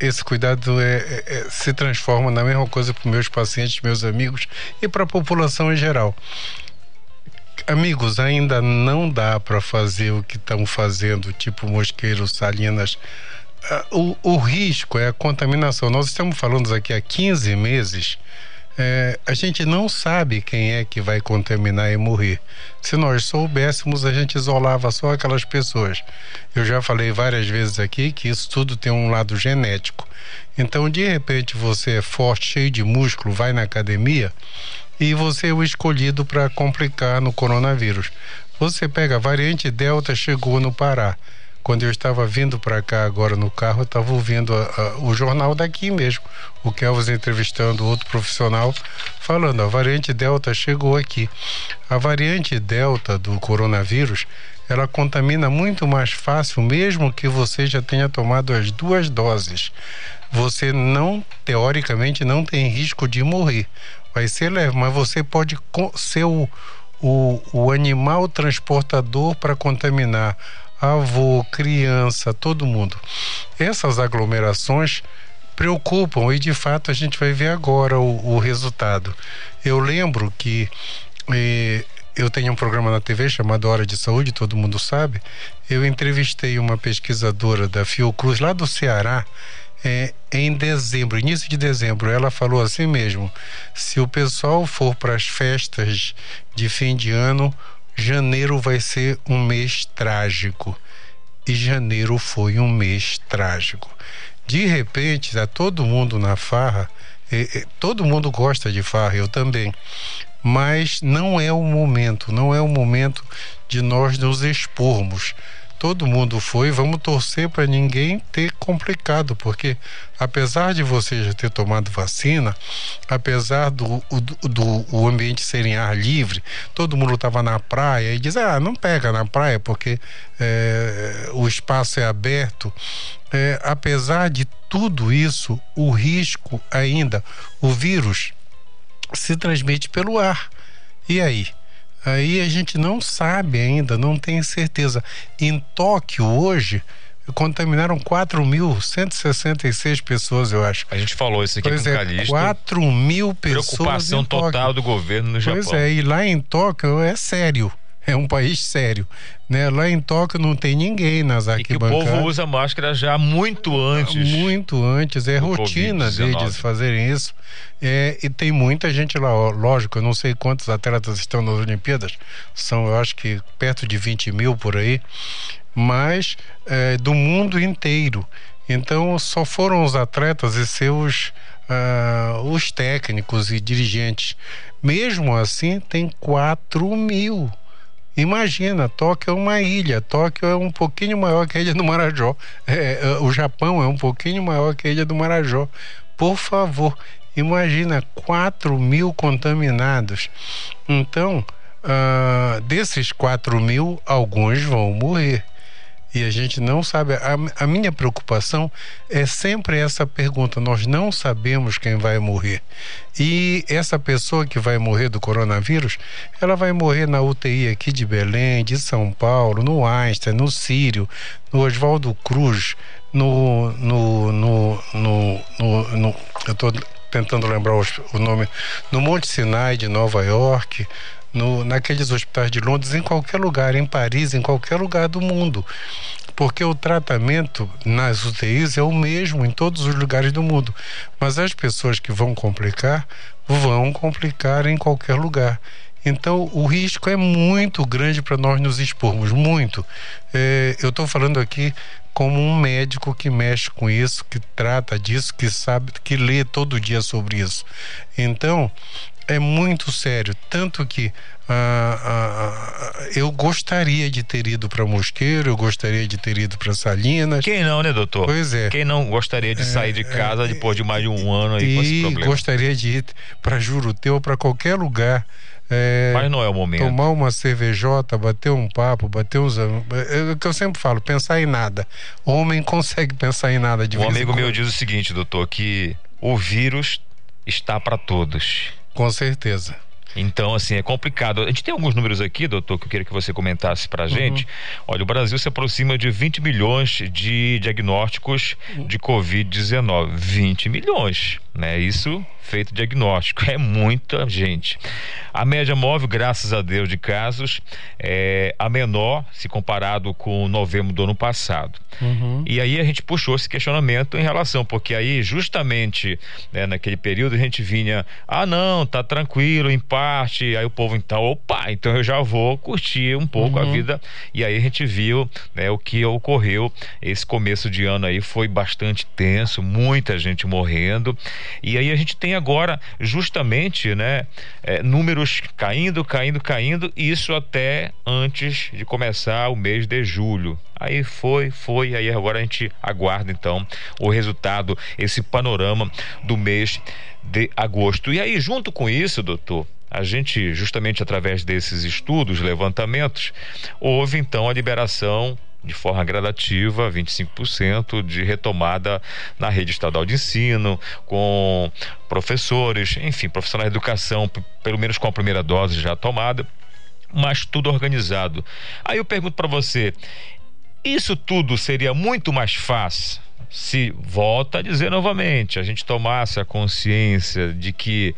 esse cuidado é, é, é se transforma na mesma coisa para meus pacientes, meus amigos e para a população em geral. Amigos, ainda não dá para fazer o que estão fazendo, tipo Mosqueiro, Salinas. Ah, o, o risco é a contaminação. Nós estamos falando aqui há 15 meses é, a gente não sabe quem é que vai contaminar e morrer. Se nós soubéssemos, a gente isolava só aquelas pessoas. Eu já falei várias vezes aqui que isso tudo tem um lado genético. Então, de repente, você é forte, cheio de músculo, vai na academia e você é o escolhido para complicar no coronavírus. Você pega a variante Delta, chegou no Pará quando eu estava vindo para cá agora no carro, eu estava ouvindo a, a, o jornal daqui mesmo, o Kelvis entrevistando outro profissional, falando: a variante Delta chegou aqui. A variante Delta do coronavírus, ela contamina muito mais fácil, mesmo que você já tenha tomado as duas doses. Você não, teoricamente, não tem risco de morrer. Vai ser leve, mas você pode ser o, o, o animal transportador para contaminar avô, criança, todo mundo. Essas aglomerações preocupam e de fato a gente vai ver agora o, o resultado. Eu lembro que eh, eu tenho um programa na TV chamado Hora de Saúde, todo mundo sabe. Eu entrevistei uma pesquisadora da Fiocruz lá do Ceará. É, em dezembro, início de dezembro, ela falou assim mesmo: se o pessoal for para as festas de fim de ano, janeiro vai ser um mês trágico. E janeiro foi um mês trágico. De repente, está todo mundo na farra, e, e, todo mundo gosta de farra, eu também. Mas não é o momento, não é o momento de nós nos expormos todo mundo foi, vamos torcer para ninguém ter complicado, porque apesar de você já ter tomado vacina, apesar do, do, do o ambiente ser em ar livre, todo mundo estava na praia e diz, ah, não pega na praia porque é, o espaço é aberto. É, apesar de tudo isso, o risco ainda, o vírus se transmite pelo ar. E aí? Aí a gente não sabe ainda, não tem certeza. Em Tóquio hoje contaminaram 4.166 pessoas, eu acho. A gente falou isso aqui pois com é, Calixto. 4 mil pessoas. Preocupação total do governo no Japão. Pois é, e lá em Tóquio é sério é um país sério. Né? Lá em Tóquio não tem ninguém nas arquibancadas. E que o povo usa máscara já muito antes. Muito antes, é rotina deles fazerem isso. É, e tem muita gente lá, lógico, eu não sei quantos atletas estão nas Olimpíadas, são eu acho que perto de 20 mil por aí, mas é, do mundo inteiro. Então só foram os atletas e seus uh, os técnicos e dirigentes. Mesmo assim, tem 4 mil Imagina, Tóquio é uma ilha. Tóquio é um pouquinho maior que a ilha do Marajó. É, é, o Japão é um pouquinho maior que a ilha do Marajó. Por favor, imagina 4 mil contaminados. Então, uh, desses 4 mil, alguns vão morrer e a gente não sabe. A, a, minha preocupação é sempre essa pergunta: nós não sabemos quem vai morrer. E essa pessoa que vai morrer do coronavírus, ela vai morrer na UTI aqui de Belém, de São Paulo, no Einstein, no Sírio, no Oswaldo Cruz, no. no, no, no, no, no eu estou tentando lembrar o, o nome, no Monte Sinai de Nova York, no, naqueles hospitais de Londres, em qualquer lugar, em Paris, em qualquer lugar do mundo. Porque o tratamento nas UTIs é o mesmo em todos os lugares do mundo. Mas as pessoas que vão complicar, vão complicar em qualquer lugar. Então, o risco é muito grande para nós nos expormos, muito. É, eu estou falando aqui como um médico que mexe com isso, que trata disso, que sabe, que lê todo dia sobre isso. Então, é muito sério. Tanto que ah, ah, ah, eu gostaria de ter ido para Mosqueiro, eu gostaria de ter ido para Salinas. Quem não, né, doutor? Pois é. Quem não gostaria de sair de casa depois de mais de um ano aí com esse E problema? gostaria de ir para Juruteu, para qualquer lugar. é, Mas não é o momento. Tomar uma cervejota, bater um papo, bater uns. É o que eu sempre falo, pensar em nada. Homem consegue pensar em nada de Um vez em amigo meu diz o seguinte, doutor, que o vírus está para todos. Com certeza. Então, assim, é complicado. A gente tem alguns números aqui, doutor, que eu queria que você comentasse pra gente. Olha, o Brasil se aproxima de 20 milhões de diagnósticos de Covid-19. 20 milhões, né? Isso feito diagnóstico. É muita gente. A média móvel, graças a Deus, de casos é a menor se comparado com novembro do ano passado. E aí a gente puxou esse questionamento em relação, porque aí justamente né, naquele período a gente vinha, ah não, tá tranquilo, em parte, aí o povo então, opa, então eu já vou curtir um pouco a Uhum. vida. E aí a gente viu né, o que ocorreu esse começo de ano aí foi bastante tenso, muita gente morrendo. E aí a gente tem agora justamente né, é, números caindo, caindo, caindo, isso até antes de começar o mês de julho. Aí foi, foi, aí agora a gente aguarda então o resultado, esse panorama do mês de agosto. E aí, junto com isso, doutor, a gente, justamente através desses estudos, levantamentos, houve então a liberação de forma gradativa, 25% de retomada na rede estadual de ensino, com professores, enfim, profissionais de educação, pelo menos com a primeira dose já tomada, mas tudo organizado. Aí eu pergunto para você, isso tudo seria muito mais fácil se, volta a dizer novamente, a gente tomasse a consciência de que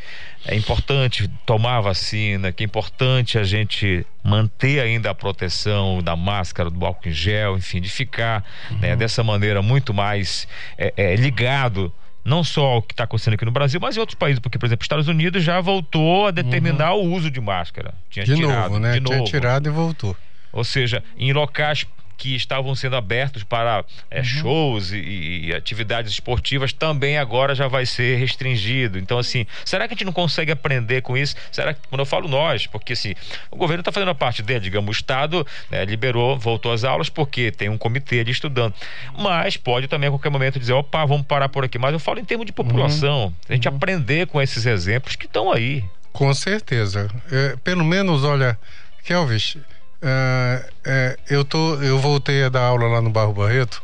é importante tomar a vacina, que é importante a gente manter ainda a proteção da máscara, do álcool em gel, enfim, de ficar né, dessa maneira muito mais é, é, ligado não só ao que está acontecendo aqui no Brasil, mas em outros países, porque, por exemplo, os Estados Unidos já voltou a determinar o uso de máscara. Tinha De tirado, novo, né? De Tinha novo. tirado e voltou. Ou seja, em locais que estavam sendo abertos para é, shows e, e atividades esportivas também agora já vai ser restringido. Então, assim, será que a gente não consegue aprender com isso? Será que, quando eu falo nós, porque assim, o governo está fazendo a parte dele, digamos, o Estado né, liberou, voltou às aulas porque tem um comitê de estudando. Mas pode também a qualquer momento dizer, opa, vamos parar por aqui. Mas eu falo em termos de população, a gente aprender com esses exemplos que estão aí. Com certeza. É, pelo menos, olha, Kelvis, é, é, eu, tô, eu voltei a dar aula lá no Barro Barreto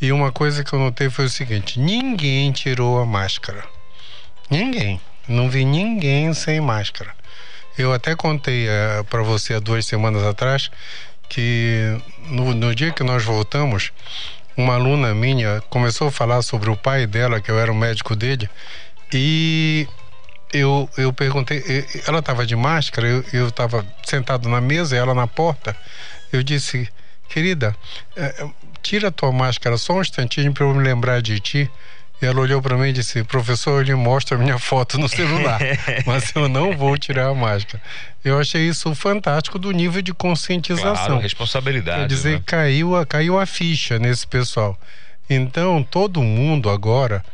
e uma coisa que eu notei foi o seguinte: ninguém tirou a máscara. Ninguém. Não vi ninguém sem máscara. Eu até contei para você há duas semanas atrás que no, no dia que nós voltamos, uma aluna minha começou a falar sobre o pai dela, que eu era o médico dele, e eu, eu perguntei, ela estava de máscara, eu estava sentado na mesa, ela na porta. Eu disse, querida, eh, tira a tua máscara só um instantinho para eu me lembrar de ti. E ela olhou para mim e disse, professor, ele mostra a minha foto no celular, mas eu não vou tirar a máscara. Eu achei isso fantástico do nível de conscientização. Claro, responsabilidade. Quer dizer, né? caiu, a, caiu a ficha nesse pessoal. Então, todo mundo agora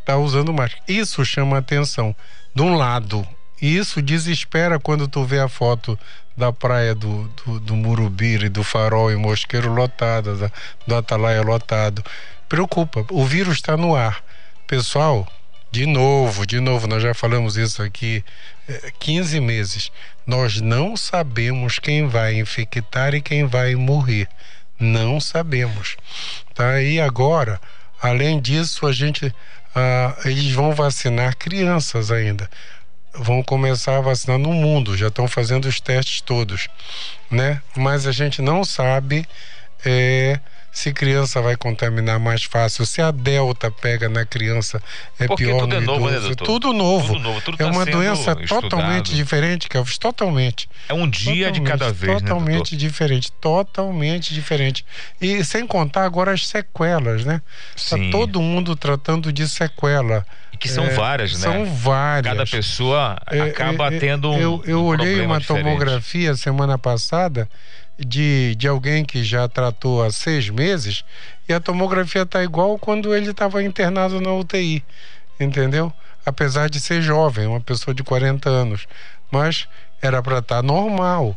está usando máscara. Isso chama atenção. De um lado, isso desespera quando tu vê a foto da praia do, do, do Murubira e do Farol e Mosqueiro lotada, da, do Atalaia lotado. Preocupa, o vírus está no ar. Pessoal, de novo, de novo, nós já falamos isso aqui, eh, 15 meses. Nós não sabemos quem vai infectar e quem vai morrer. Não sabemos. Tá? E agora, além disso, a gente. Ah, eles vão vacinar crianças ainda. Vão começar a vacinar no mundo, já estão fazendo os testes todos. Né? Mas a gente não sabe. eh, se criança vai contaminar mais fácil, se a delta pega na criança é Porque pior tudo no é novo, né, idoso. tudo novo. Tudo novo, tudo é tá uma doença estudado. totalmente diferente, Kelvis, totalmente. É um dia de cada vez, né, Totalmente doutor? diferente, totalmente diferente. E sem contar agora as sequelas, né? Tá Sim. todo mundo tratando de sequela. E que são É, várias, né? São várias. Cada pessoa É, acaba é, tendo um. Eu, eu um olhei uma diferente. tomografia semana passada de, de alguém que já tratou há seis meses e a tomografia tá igual quando ele estava internado na UTI. Entendeu? apesar de ser jovem, uma pessoa de 40 anos. Mas era para estar tá normal.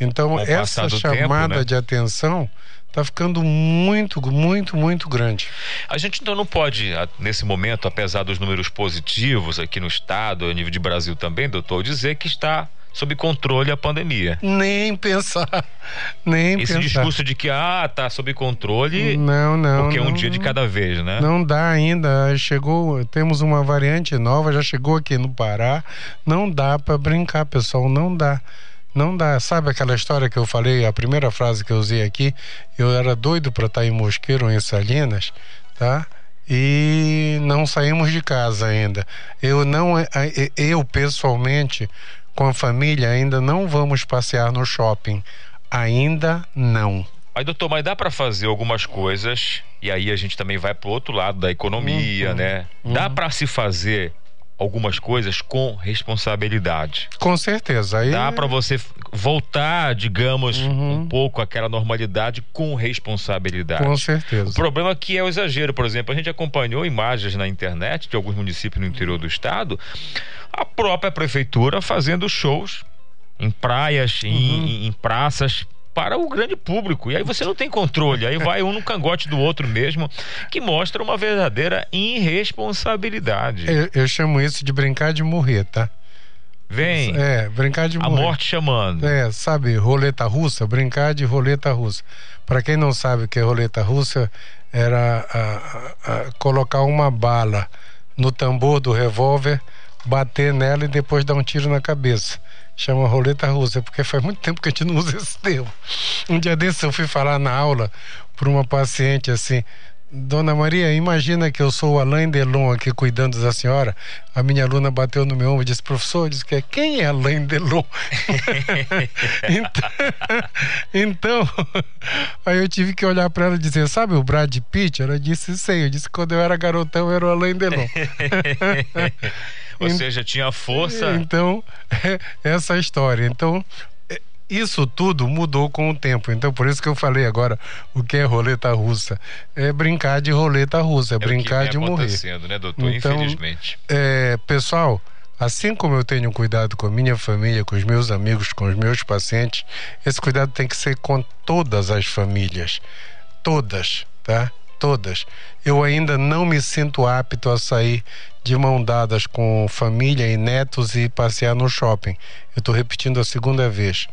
Então, Com essa chamada tempo, né? de atenção está ficando muito, muito, muito grande. A gente então não pode, nesse momento, apesar dos números positivos aqui no estado, a nível de Brasil também, doutor, dizer que está sob controle a pandemia. Nem pensar. Nem Esse pensar. discurso de que, ah, tá sob controle, Não, não. porque é um dia de cada vez, né? Não dá ainda. Chegou, temos uma variante nova, já chegou aqui no Pará. Não dá para brincar, pessoal, não dá. Não dá. Sabe aquela história que eu falei, a primeira frase que eu usei aqui? Eu era doido para estar em Mosqueiro ou em Salinas, tá? E não saímos de casa ainda. Eu não, eu pessoalmente, com a família, ainda não vamos passear no shopping. Ainda não. Aí, doutor, mas dá para fazer algumas coisas, e aí a gente também vai pro outro lado da economia, Uhum. né? Dá para se fazer algumas coisas com responsabilidade. Com certeza. Aí Dá para você voltar, digamos, Uhum. um pouco àquela normalidade com responsabilidade. Com certeza. O problema aqui é o exagero. Por exemplo, a gente acompanhou imagens na internet de alguns municípios no interior do estado, a própria prefeitura fazendo shows em praias, Uhum. em, em praças para o grande público. E aí você não tem controle, aí vai um no cangote do outro mesmo, que mostra uma verdadeira irresponsabilidade. Eu, eu chamo isso de brincar de morrer, tá? Vem É, brincar de a morrer. morte chamando. É, sabe, roleta russa, brincar de roleta russa. Para quem não sabe o que é roleta russa, era a- a- a colocar uma bala no tambor do revólver, bater nela e depois dar um tiro na cabeça. Chama roleta russa, porque faz muito tempo que a gente não usa esse termo. Um dia desses eu fui falar na aula para uma paciente assim. Dona Maria, imagina que eu sou o Alain Delon aqui cuidando da senhora. A minha aluna bateu no meu ombro e disse, professor, disse que quem é Alain Delon? então, então, aí eu tive que olhar para ela e dizer, sabe o Brad Pitt? Ela disse, sei. Eu disse quando eu era garotão eu era o Alain Delon. Ou seja, tinha força. Então, essa é a história. Então, é, isso tudo mudou com o tempo. Então, por isso que eu falei agora o que é roleta russa. É brincar de roleta russa, é, É brincar de morrer. né, doutor? Então, Infelizmente. É, pessoal, assim como eu tenho cuidado com a minha família, com os meus amigos, com os meus pacientes, esse cuidado tem que ser com todas as famílias. Todas, tá? Todas. Eu ainda não me sinto apto a sair de mão dadas com família e netos e passear no shopping. Eu estou repetindo a segunda vez,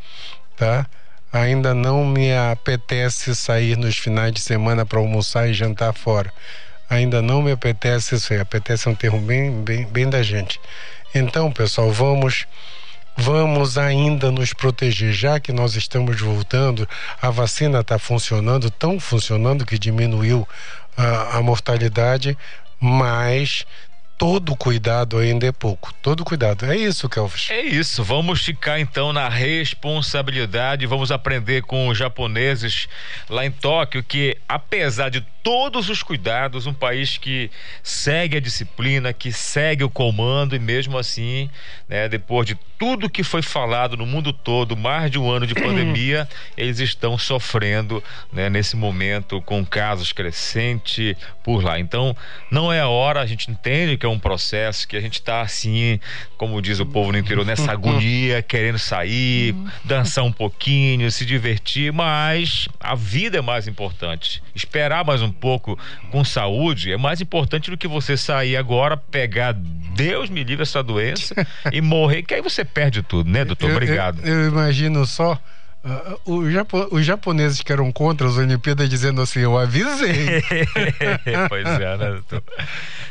tá? Ainda não me apetece sair nos finais de semana para almoçar e jantar fora. Ainda não me apetece isso aí. Apetece é um termo bem, bem, bem da gente. Então, pessoal, vamos vamos ainda nos proteger, já que nós estamos voltando, a vacina está funcionando, tão funcionando que diminuiu a, a mortalidade, mas todo cuidado ainda é pouco. Todo cuidado. É isso, Kelvis. É isso, vamos ficar então na responsabilidade, vamos aprender com os japoneses lá em Tóquio que apesar de todos os cuidados, um país que segue a disciplina, que segue o comando e mesmo assim, né, depois de tudo que foi falado no mundo todo, mais de um ano de pandemia, eles estão sofrendo né, nesse momento com casos crescentes por lá. Então, não é a hora, a gente entende que é um processo, que a gente está assim, como diz o povo no interior, nessa agonia, querendo sair, dançar um pouquinho, se divertir, mas a vida é mais importante. Esperar mais um pouco com saúde é mais importante do que você sair agora, pegar, Deus me livre essa doença e morrer, que aí você perde tudo, né, doutor? Eu- Obrigado. Eu, eu imagino só. Ah, o Japo- os japoneses que eram contra as Olimpíadas dizendo assim, eu avisei. pois é, né, doutor?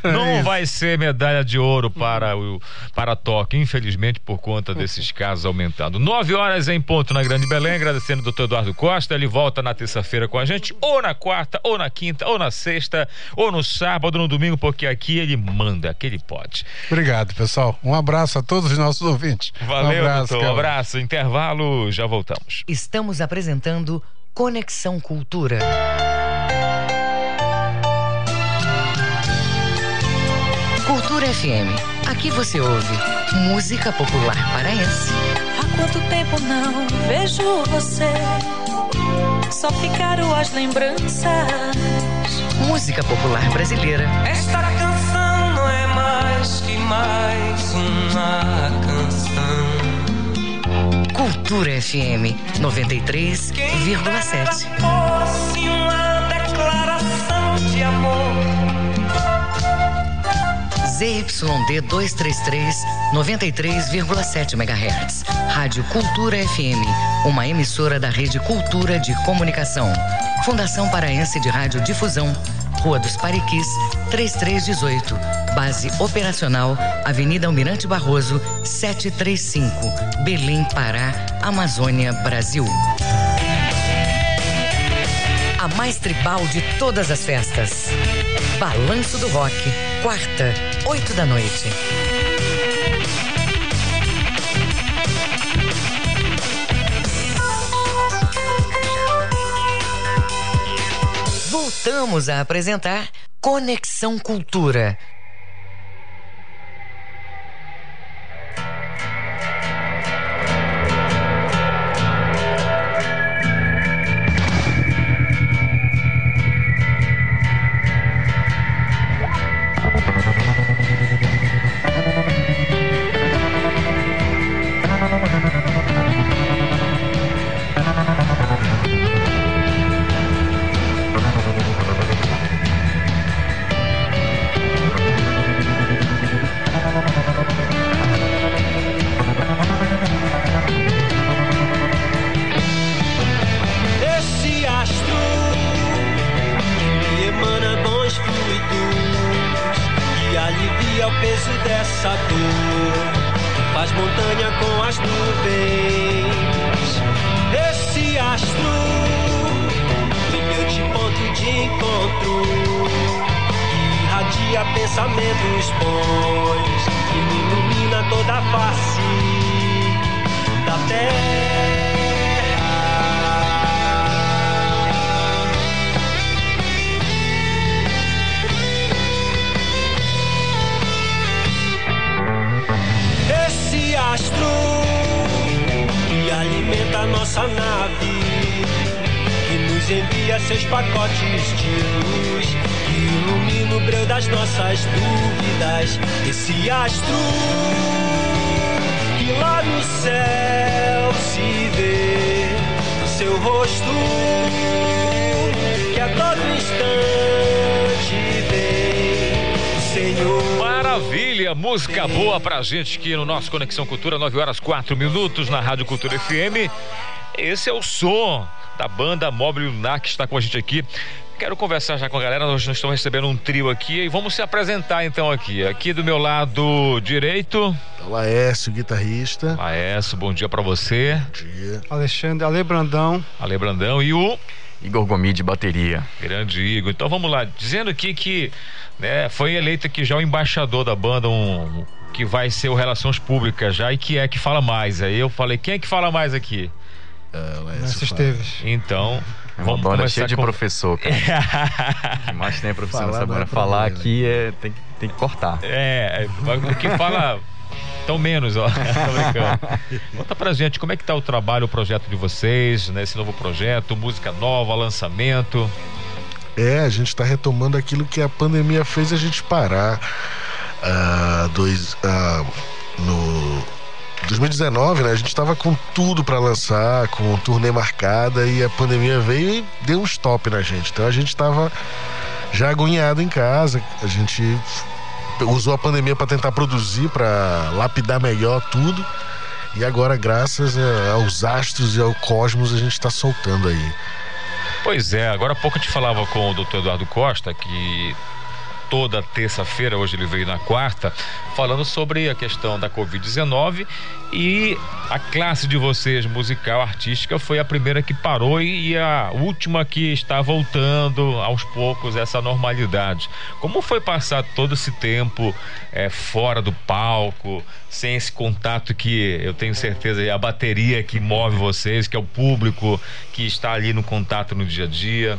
Não vai ser medalha de ouro para o para Tóquio, infelizmente, por conta desses casos aumentando. Nove horas em ponto na Grande Belém, agradecendo o doutor Eduardo Costa. Ele volta na terça-feira com a gente, ou na quarta, ou na quinta, ou na sexta, ou no sábado, no domingo, porque aqui ele manda, que ele pode. Obrigado, pessoal. Um abraço a todos os nossos ouvintes. Valeu, um abraço, doutor. Um abraço, intervalo, já voltamos. Estamos apresentando Conexão Cultura. Cultura FM. Aqui você ouve música popular paraense. Há quanto tempo não vejo você? Só ficaram as lembranças. Música popular brasileira. Esta canção não é mais que mais Cultura FM 93,7. Fosse uma declaração de amor. ZYD 233, 93,7 MHz. Rádio Cultura FM, uma emissora da Rede Cultura de Comunicação. Fundação Paraense de Rádio Difusão, Rua dos Pariquis, 3318. Base operacional, Avenida Almirante Barroso, 735, Belém, Pará, Amazônia, Brasil. A mais tribal de todas as festas. Balanço do Rock, quarta, oito da noite. Voltamos a apresentar Conexão Cultura. Gente aqui no nosso Conexão Cultura, 9 horas 4 minutos na Rádio Cultura FM. Esse é o som da banda Mobile Lunar que está com a gente aqui. Quero conversar já com a galera, nós estamos recebendo um trio aqui e vamos se apresentar então aqui. Aqui do meu lado direito. Laércio, guitarrista. Laércio, bom dia pra você. Bom dia. Alexandre Ale Brandão. Ale Brandão e o Igor Gomide, bateria. Grande Igor. Então vamos lá, dizendo aqui que né, foi eleito aqui já o embaixador da banda, um que vai ser o Relações Públicas já e que é que fala mais. Aí eu falei, quem é que fala mais aqui? Laércio Esteves. Então, É uma vamos banda cheia de com- professor, cara. O que mais tem é professor Falar nessa não é. Falar problema. aqui é, tem, que- tem que cortar. É, o que fala tão menos, ó. Conta pra gente como é que tá o trabalho, o projeto de vocês, né? Esse novo projeto, música nova, lançamento. É, a gente está retomando aquilo que a pandemia fez a gente parar. Ah, dois, ah, no 2019, né? A gente estava com tudo para lançar, com turnê marcada e a pandemia veio e deu um stop na gente. Então a gente estava já agoniado em casa. A gente usou a pandemia para tentar produzir, para lapidar melhor tudo. E agora, graças aos astros e ao cosmos, a gente está soltando aí. Pois é, agora há pouco eu te falava com o Dr. Eduardo Costa que toda terça-feira, hoje ele veio na quarta, falando sobre a questão da Covid-19 e a classe de vocês musical, artística, foi a primeira que parou e a última que está voltando aos poucos essa normalidade. Como foi passar todo esse tempo é, fora do palco, sem esse contato que eu tenho certeza é a bateria que move vocês, que é o público que está ali no contato no dia a dia?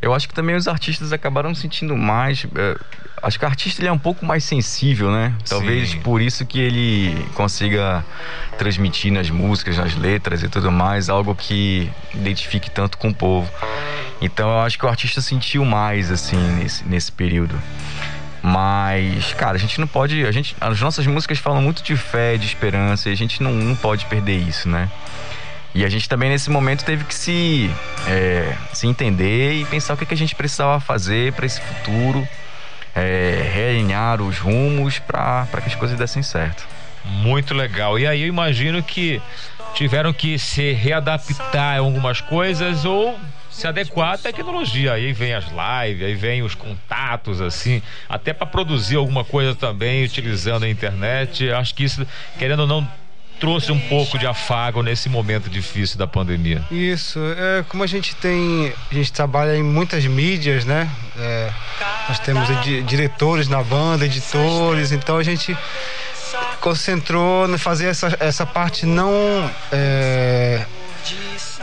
Eu acho que também os artistas acabaram sentindo mais. eh, acho que o artista ele é um pouco mais sensível, né? Talvez Sim. por isso que ele consiga transmitir nas músicas, nas letras e tudo mais, algo que identifique tanto com o povo. Então eu acho que o artista sentiu mais, assim, nesse, nesse período. Mas, cara, a gente não pode. A gente, as nossas músicas falam muito de fé, de esperança, e a gente não, não pode perder isso, né? E a gente também nesse momento teve que se, é, se entender e pensar o que, que a gente precisava fazer para esse futuro, é, realinhar os rumos para que as coisas dessem certo. Muito legal. E aí eu imagino que tiveram que se readaptar em algumas coisas ou se adequar à tecnologia. Aí vem as lives, aí vem os contatos, assim, até para produzir alguma coisa também utilizando a internet. Acho que isso, querendo ou não, trouxe um pouco de afago nesse momento difícil da pandemia. Isso, é, como a gente tem, a gente trabalha em muitas mídias, né? É, nós temos edi- diretores na banda, editores, então a gente concentrou em fazer essa, essa parte não é,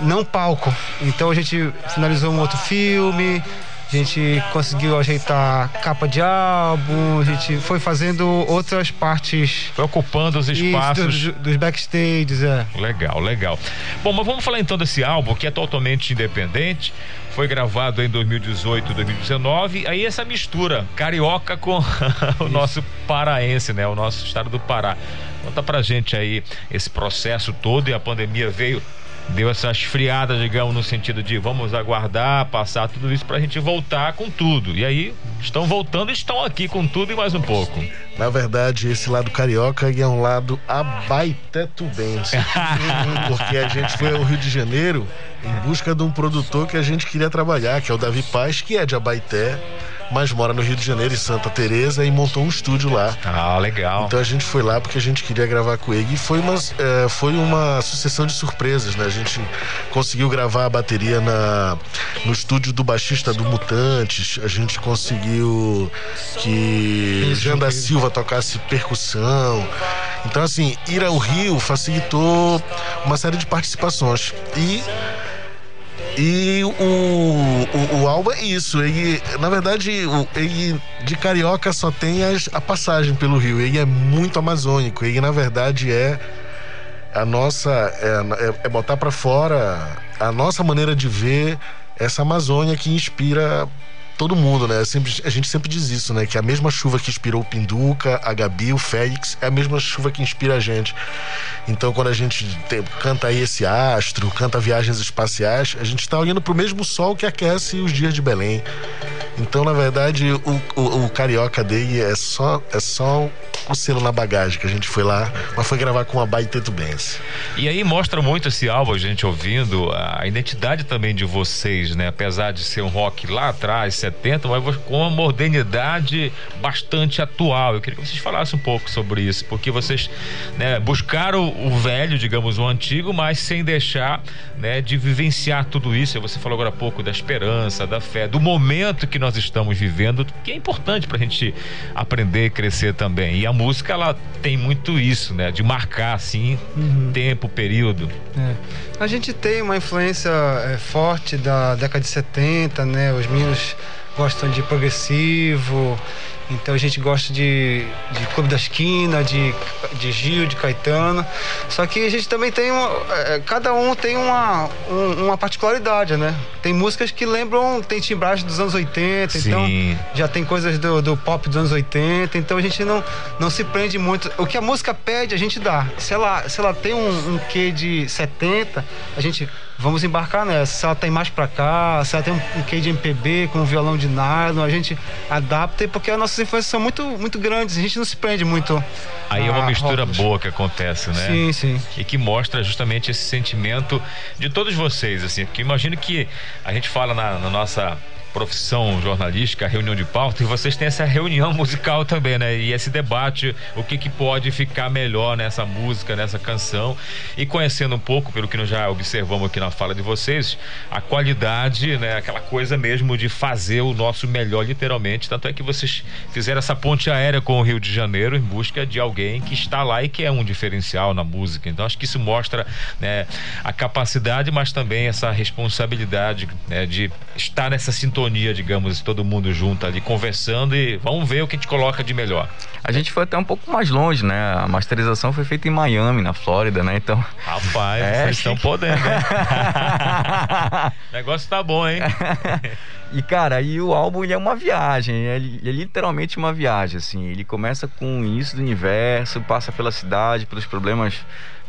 não palco. Então a gente finalizou um outro filme, a gente conseguiu ajeitar capa de álbum, a gente foi fazendo outras partes. Foi ocupando os Isso, espaços. dos, dos backstages, é. Legal, legal. Bom, mas vamos falar então desse álbum que é totalmente independente. Foi gravado em 2018, 2019. Aí essa mistura carioca com o nosso paraense, né? O nosso estado do Pará. Conta pra gente aí esse processo todo e a pandemia veio deu essa esfriada, digamos, no sentido de vamos aguardar, passar tudo isso pra gente voltar com tudo. E aí estão voltando e estão aqui com tudo e mais um pouco. Na verdade, esse lado carioca é um lado abaitetubense. porque a gente foi ao Rio de Janeiro em busca de um produtor que a gente queria trabalhar, que é o Davi Paz, que é de Abaité, mas mora no Rio de Janeiro, em Santa Teresa, e montou um estúdio lá. Ah, legal. Então a gente foi lá porque a gente queria gravar com ele. E foi uma, é, foi uma sucessão de surpresas, né? A gente conseguiu gravar a bateria na, no estúdio do baixista do Mutantes. A gente conseguiu que Jean da Silva tocasse percussão. Então, assim, ir ao Rio facilitou uma série de participações. E e o, o, o álbum é isso. Ele, na verdade, ele de carioca só tem as, a passagem pelo rio. Ele é muito amazônico. Ele, na verdade, é a nossa. É, é, é botar para fora a nossa maneira de ver essa Amazônia que inspira todo mundo, né? Sempre, a gente sempre diz isso, né? Que a mesma chuva que inspirou o Pinduca, a Gabi, o Félix, é a mesma chuva que inspira a gente. Então, quando a gente tem- canta aí esse astro, canta viagens espaciais, a gente está olhando para o mesmo sol que aquece os dias de Belém. Então, na verdade, o, o, o carioca dele é só, é só o selo na bagagem que a gente foi lá, mas foi gravar com a Baitetubense. E aí mostra muito esse álbum, a gente ouvindo, a identidade também de vocês, né? Apesar de ser um rock lá atrás, 70, mas com uma modernidade bastante atual. Eu queria que vocês falassem um pouco sobre isso, porque vocês né, buscaram o velho, digamos, o antigo, mas sem deixar né, de vivenciar tudo isso. Você falou agora há pouco da esperança, da fé, do momento que nós estamos vivendo, que é importante para a gente aprender e crescer também. E a música, ela tem muito isso, né? De marcar, assim, tempo, período. É. A gente tem uma influência é, forte da década de 70, né? Os meninos gostam de progressivo, então a gente gosta de, de Clube da Esquina, de, de Gil, de Caetano. Só que a gente também tem uma. é, cada um tem uma, um- uma particularidade, né? Tem músicas que lembram, tem timbragem dos anos 80, então Sim. já tem coisas do, do pop dos anos 80, então a gente não, não se prende muito. O que a música pede, a gente dá. Se ela, se ela tem um, um quê de 70, a gente vamos embarcar nessa. Se ela tem mais pra cá, se ela tem um, um quê de MPB com um violão de nylon, a gente adapta, porque as nossas influências são muito, muito grandes, a gente não se prende muito. Aí é uma mistura boa que acontece, né? Sim, sim. E que mostra justamente esse sentimento de todos vocês, assim, porque imagino que a gente fala na, na nossa profissão jornalística, reunião de pauta, e vocês têm essa reunião musical também, né? E esse debate, o que, que pode ficar melhor nessa música, nessa canção. E conhecendo um pouco, pelo que nós já observamos aqui na fala de vocês, a qualidade, né? Aquela coisa mesmo de fazer o nosso melhor, literalmente. Tanto é que vocês fizeram essa ponte aérea com o Rio de Janeiro em busca de alguém que está lá e que é um diferencial na música. Então acho que isso mostra né, a capacidade, mas também essa responsabilidade né, de estar nessa sintonia, digamos, todo mundo junto ali conversando e vamos ver o que a gente coloca de melhor. A gente foi até um pouco mais longe, né? A masterização foi feita em Miami, na Flórida, né? Então. Rapaz, É, vocês estão podendo, hein? o negócio tá bom, hein? E, cara, aí o álbum ele é uma viagem, ele é literalmente uma viagem, assim. Ele começa com o início do universo, passa pela cidade, pelos problemas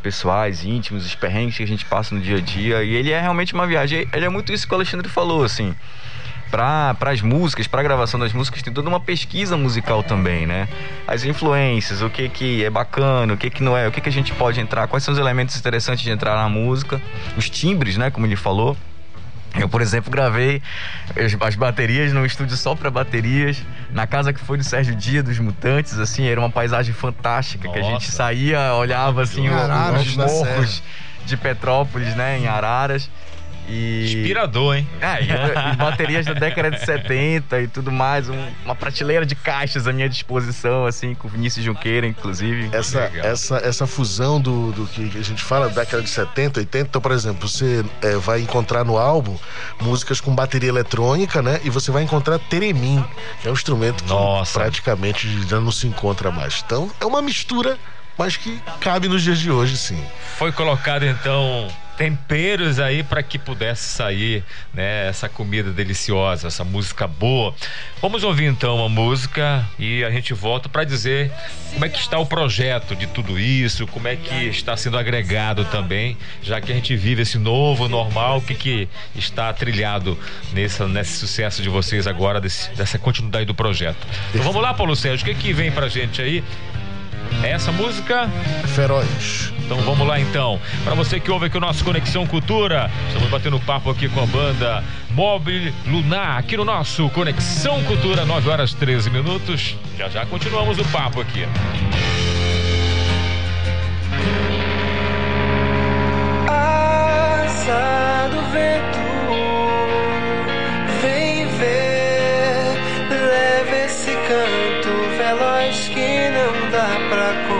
pessoais, íntimos, os perrengues que a gente passa no dia a dia. E ele é realmente uma viagem. Ele é muito isso que o Alexandre falou, assim. Para as músicas, para a gravação das músicas, tem toda uma pesquisa musical também, né? As influências, o que que é bacana, o que que não é, o que que a gente pode entrar, quais são os elementos interessantes de entrar na música, os timbres, né? Como ele falou. Eu, por exemplo, gravei as, baterias num estúdio só para baterias, na casa que foi do Sérgio Dia, dos Mutantes, assim, era uma paisagem fantástica, Nossa. que a gente saía, olhava assim, os morros de Petrópolis, né, em Araras. E... Inspirador, hein? É, e, e, baterias da década de 70 e tudo mais. Um, uma prateleira de caixas à minha disposição, assim, com Vinícius Junqueira, inclusive. Essa, essa, essa fusão do, do que a gente fala, década de 70, 80. Então, por exemplo, você é, vai encontrar no álbum músicas com bateria eletrônica, né? E você vai encontrar Teremin, que é um instrumento que Nossa. praticamente já não se encontra mais. Então, é uma mistura mas que cabe nos dias de hoje, sim. Foi colocado então temperos aí para que pudesse sair, né, essa comida deliciosa, essa música boa. Vamos ouvir então uma música e a gente volta para dizer como é que está o projeto de tudo isso, como é que está sendo agregado também, já que a gente vive esse novo normal, o que que está trilhado nesse, nesse sucesso de vocês agora, desse, dessa continuidade do projeto. Então vamos lá, Paulo Sérgio, o que que vem pra gente aí? É essa música? Feroz. Então vamos lá então. Para você que ouve aqui o nosso Conexão Cultura, estamos batendo papo aqui com a banda Mobile Lunar, aqui no nosso Conexão Cultura, 9 horas 13 minutos. Já já continuamos o papo aqui. Asa do vento, vem ver, leve esse canto veloz que não dá pra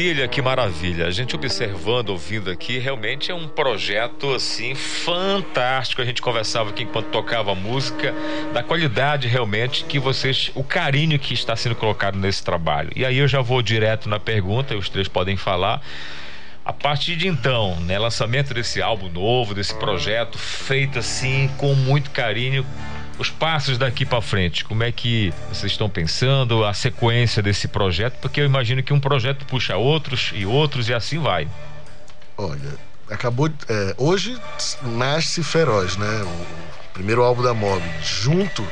maravilha, que maravilha. A gente observando, ouvindo aqui, realmente é um projeto assim fantástico. A gente conversava aqui enquanto tocava música, da qualidade realmente que vocês, o carinho que está sendo colocado nesse trabalho. E aí eu já vou direto na pergunta, os três podem falar. A partir de então, né, lançamento desse álbum novo, desse projeto feito assim com muito carinho, os passos daqui para frente, como é que vocês estão pensando, a sequência desse projeto? Porque eu imagino que um projeto puxa outros e outros e assim vai. Olha, acabou. é, hoje nasce Feroz, né? O primeiro álbum da Mob. Junto.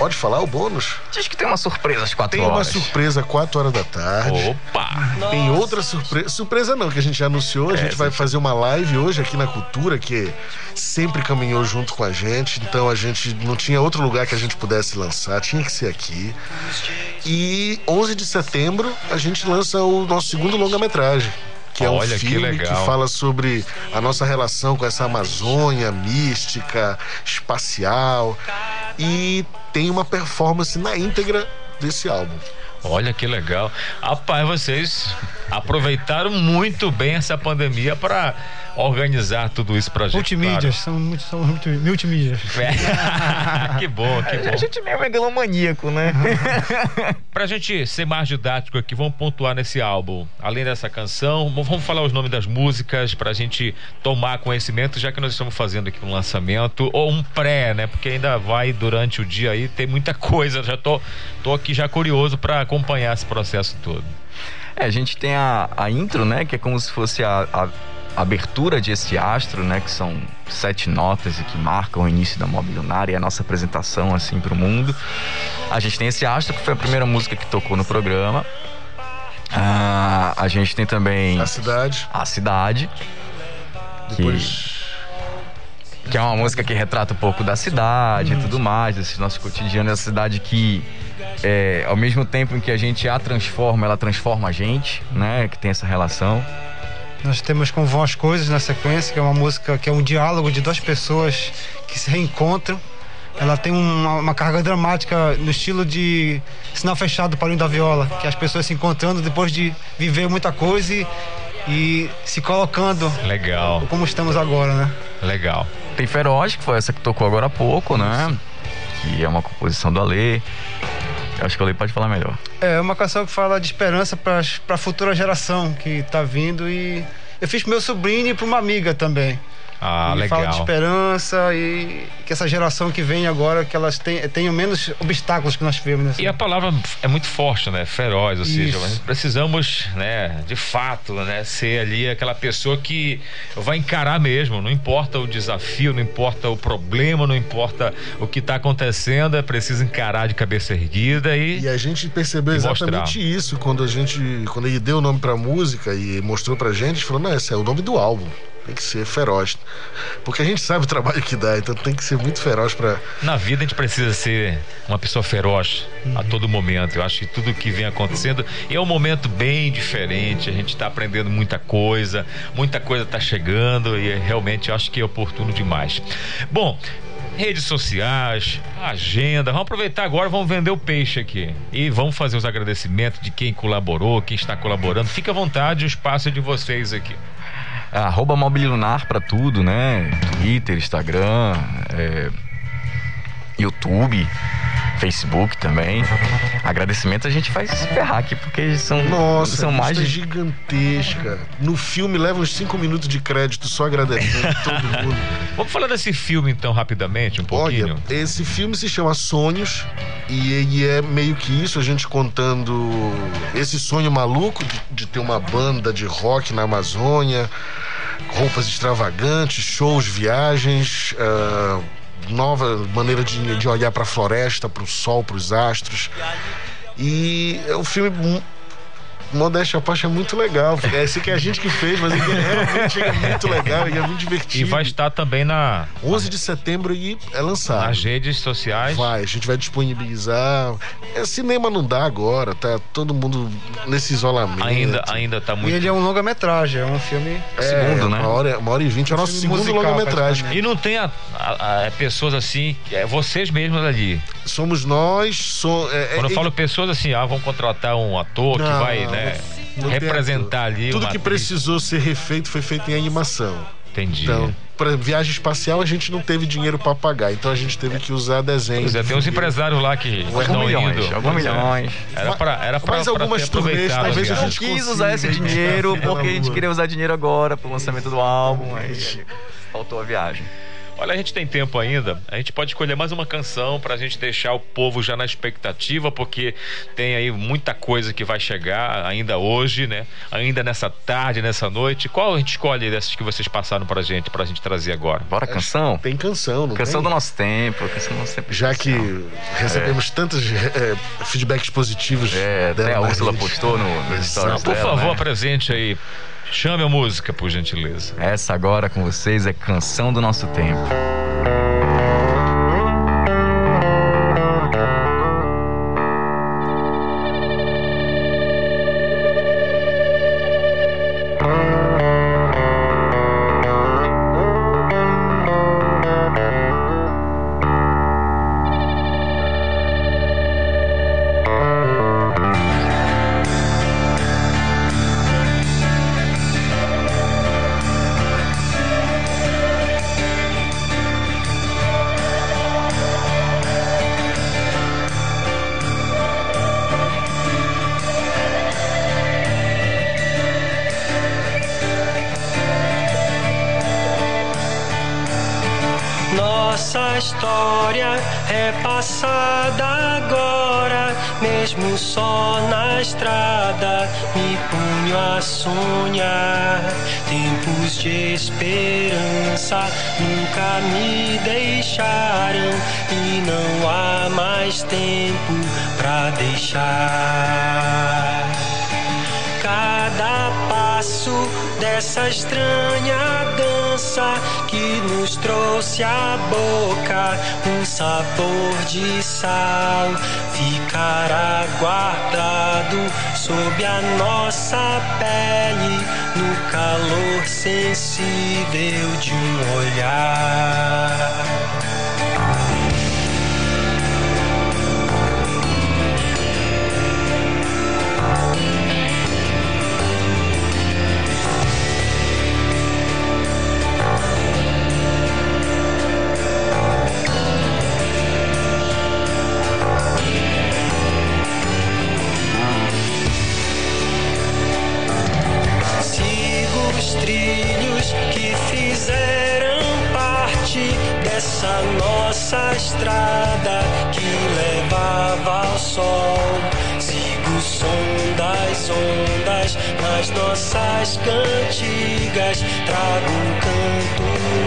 Pode falar o bônus? Diz que tem uma surpresa às quatro Tem uma horas. surpresa às 4 horas da tarde. Opa! Tem outra surpresa. Surpresa não, que a gente já anunciou. A É, gente vai fazer uma live hoje aqui na Cultura, que sempre caminhou junto com a gente. Então a gente não tinha outro lugar que a gente pudesse lançar, tinha que ser aqui. E 11 de setembro a gente lança o nosso segundo longa-metragem. Que é um Olha, que filme que, legal. fala sobre a nossa relação com essa Amazônia mística, espacial. E tem uma performance na íntegra desse álbum. Olha que legal. Rapaz, vocês aproveitaram muito bem essa pandemia para organizar tudo isso pra gente. Multimídias, são, muito, são muito, multimídias. claro. que bom, que bom. A gente é meio megalomaníaco, né? Pra gente ser mais didático aqui, vamos pontuar nesse álbum. Além dessa canção, vamos falar os nomes das músicas pra gente tomar conhecimento, já que nós estamos fazendo aqui um lançamento ou um pré, né? Porque ainda vai durante o dia aí, tem muita coisa. Já tô, tô aqui já curioso pra acompanhar esse processo todo. É, a gente tem a, a intro, né? Que é como se fosse a, a abertura de esse astro, né? Que são sete notas e que marcam o início da Mob Lunar e a nossa apresentação, assim, pro mundo. A gente tem esse astro, que foi a primeira música que tocou no programa. Ah, a gente tem também... A Cidade. A Cidade. Depois... Que é uma música que retrata um pouco da cidade e tudo mais, desse nosso cotidiano, essa cidade que, é, ao mesmo tempo em que a gente a transforma, ela transforma a gente, né? Que tem essa relação. Nós temos com Vão as Coisas na sequência, que é uma música que é um diálogo de duas pessoas que se reencontram. Ela tem uma, uma carga dramática no estilo de sinal fechado para o da viola, que é as pessoas se encontrando depois de viver muita coisa e, e se colocando Legal, como estamos agora, né? legal. Tem Feroz, que foi essa que tocou agora há pouco, né? Que é uma composição do Alê. Acho que o Alê pode falar melhor. É uma canção que fala de esperança para a futura geração que tá vindo e eu fiz pro meu sobrinho e para uma amiga também. Ah, e legal. fala de esperança e que essa geração que vem agora que elas tenham, tenham menos obstáculos que nós tivemos nessa E a palavra é muito forte, né? Feroz, ou seja, Isso. nós precisamos, né, de fato, né, ser ali aquela pessoa que vai encarar mesmo, não importa o desafio, não importa o problema, não importa o que está acontecendo, é preciso encarar de cabeça erguida e E a gente percebeu exatamente mostrar. isso quando a gente, quando ele deu o nome pra música e mostrou pra gente, a gente falou, não, esse é o nome do álbum. Tem que ser feroz. Porque a gente sabe o trabalho que dá, então tem que ser muito feroz pra. Na vida a gente precisa ser uma pessoa feroz Uhum. a todo momento. Eu acho que tudo que vem acontecendo é um momento bem diferente. A gente está aprendendo muita coisa, muita coisa está chegando e realmente eu acho que é oportuno demais. Bom. Redes sociais, agenda. Vamos aproveitar agora, vamos vender o peixe aqui. E vamos fazer os agradecimentos de quem colaborou, quem está colaborando. Fique à vontade, o espaço é de vocês aqui. É, Arroba Mobililunar pra tudo, né? Twitter, Instagram, é, YouTube, Facebook também. Agradecimento a gente se ferrar aqui, porque são, Nossa, são mais de gigantesca. No filme leva uns cinco minutos de crédito só agradecendo todo mundo. Vamos falar desse filme então rapidamente, um pouquinho. Olha, esse filme se chama Sonhos e ele é meio que isso, a gente contando esse sonho maluco de, de ter uma banda de rock na Amazônia, roupas extravagantes, shows, viagens, ah, nova maneira de, de olhar para a floresta, para o sol, para os astros. E é um filme modéstia à parte, é muito legal. É esse que é a gente que fez, mas ele é realmente é muito legal e é muito divertido. E vai estar também na 11 de setembro e é lançado. nas redes sociais. Vai, a gente vai disponibilizar. É, cinema não dá agora, tá todo mundo nesse isolamento. Ainda, ainda tá E muito. ele é um longa-metragem, é um filme. É, Uma hora, uma hora e vinte, é o nosso segundo longa-metragem. E não tem a- a- a- pessoas assim, é vocês mesmos ali. Somos nós, so, é, Quando eu é- falo pessoas assim, ah, vamos contratar um ator que Não, vai, né, representar ali Tudo que atriz. precisou ser refeito foi feito em animação. Entendi. Então, para viagem espacial a gente não teve dinheiro para pagar, então a gente teve que usar desenho. Pois é, tem uns empresários lá que Alguns estão milhões, indo. alguns é. milhões. Era pra, era pra, Mas pra algumas turnês, talvez a não gente quis usar esse dinheiro porque a gente queria usar dinheiro agora pro lançamento do álbum. Aí faltou a viagem. Olha, a gente tem tempo ainda. A gente pode escolher mais uma canção pra gente deixar o povo já na expectativa, porque tem aí muita coisa que vai chegar ainda hoje, né? Ainda nessa tarde, nessa noite. Qual a gente escolhe dessas que vocês passaram pra gente, pra gente trazer agora? Bora, canção? Tem canção, não Canção tem? do nosso tempo, canção do nosso tempo. Já que recebemos tantos é, feedbacks positivos. É, até dela a na Úrsula postou no, no stories Por dela, favor, né? apresente aí. Chame a música, por gentileza. Essa agora com vocês é Canção do Nosso Tempo. Sob a nossa pele no calor sensível dessa nossa estrada que levava ao sol. Sigo o som das ondas nas nossas cantigas. Trago um canto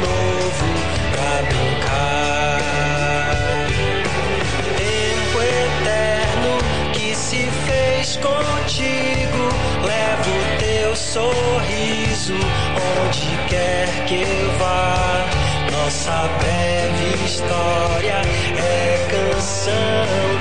novo pra brincar. Tempo eterno que se fez contigo. Levo teu sorriso onde quer que eu vá. Nossa breve história é canção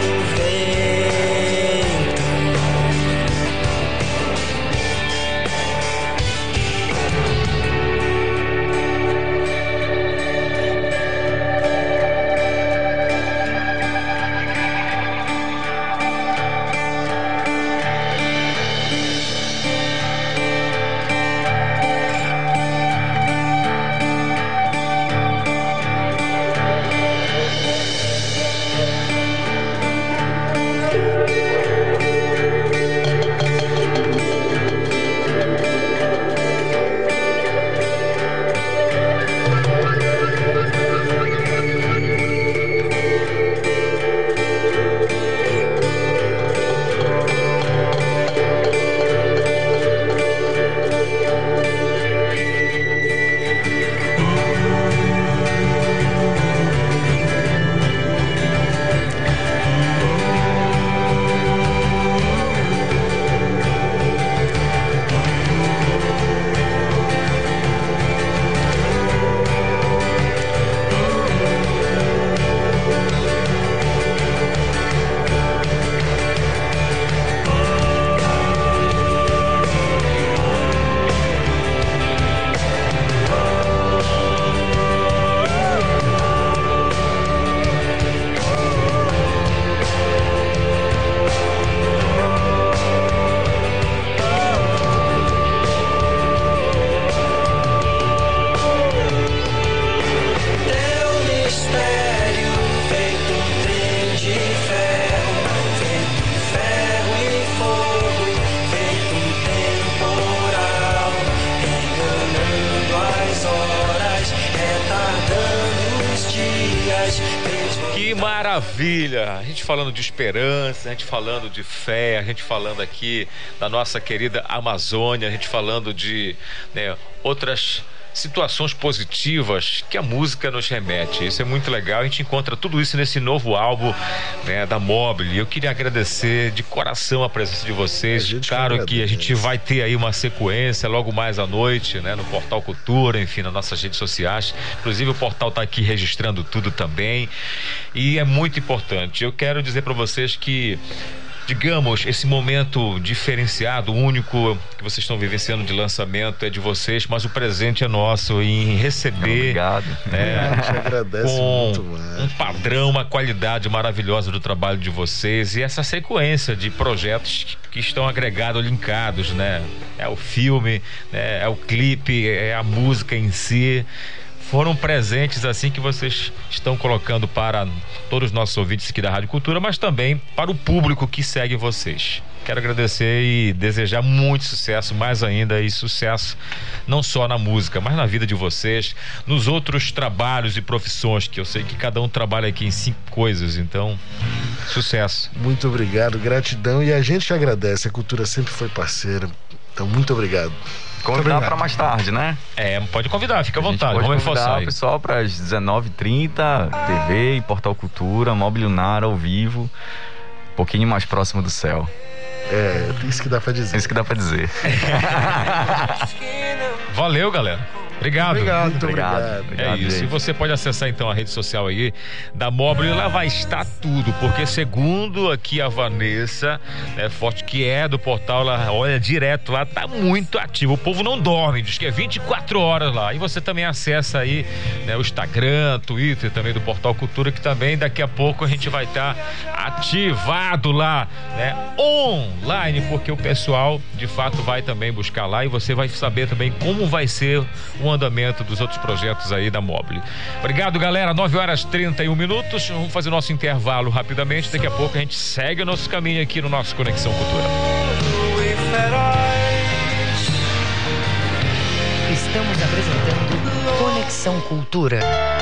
falando de esperança, a gente falando de fé, a gente falando aqui da nossa querida Amazônia, a gente falando de né, outras situações positivas que a música nos remete. Isso é muito legal. A gente encontra tudo isso nesse novo álbum né, da Mobile. Eu queria agradecer de coração a presença de vocês. claro que, que a gente vai ter aí uma sequência logo mais à noite, né, no Portal Cultura, enfim, nas nossas redes sociais. Inclusive o portal está aqui registrando tudo também. E é muito importante. Eu quero dizer para vocês que digamos, esse momento diferenciado, único que vocês estão vivenciando de lançamento é de vocês, mas o presente é nosso em receber. Obrigado. Né, A gente agradece com muito, mano. um padrão, uma qualidade maravilhosa do trabalho de vocês e essa sequência de projetos que estão agregados, linkados, né? É o filme, né? é o clipe, é a música em si foram presentes assim que vocês estão colocando para todos os nossos ouvintes aqui da Rádio Cultura, mas também para o público que segue vocês. Quero agradecer e desejar muito sucesso, mais ainda, e sucesso não só na música, mas na vida de vocês, nos outros trabalhos e profissões, que eu sei que cada um trabalha aqui em cinco coisas, então, sucesso. Muito obrigado, gratidão e a gente agradece. A cultura sempre foi parceira. Então, muito obrigado. Convidar para mais tarde, né? É, pode convidar, fica à vontade, pode vamos o pessoal para as 19h30, TV e Portal Cultura, Mobile Lunar ao vivo, um pouquinho mais próximo do céu. É, isso que dá para dizer. Isso que dá para dizer. Valeu, galera. Obrigado. Obrigado, muito obrigado. É Obrigado, isso. gente. E você pode acessar então a rede social aí da Mobile e lá vai estar tudo, porque segundo aqui a Vanessa, né, Forte, que é do portal, ela olha direto lá, tá muito ativo. O povo não dorme, diz que é 24 horas lá. E você também acessa aí né, o Instagram, Twitter também do Portal Cultura, que também daqui a pouco a gente vai estar ativado lá, né, online, porque o pessoal de fato vai também buscar lá e você vai saber também como vai ser andamento dos outros projetos aí da Mobile. Obrigado, galera. 9 horas 31 minutos. Vamos fazer nosso intervalo rapidamente. Daqui a pouco a gente segue o nosso caminho aqui no nosso Conexão Cultura. Estamos apresentando Conexão Cultura.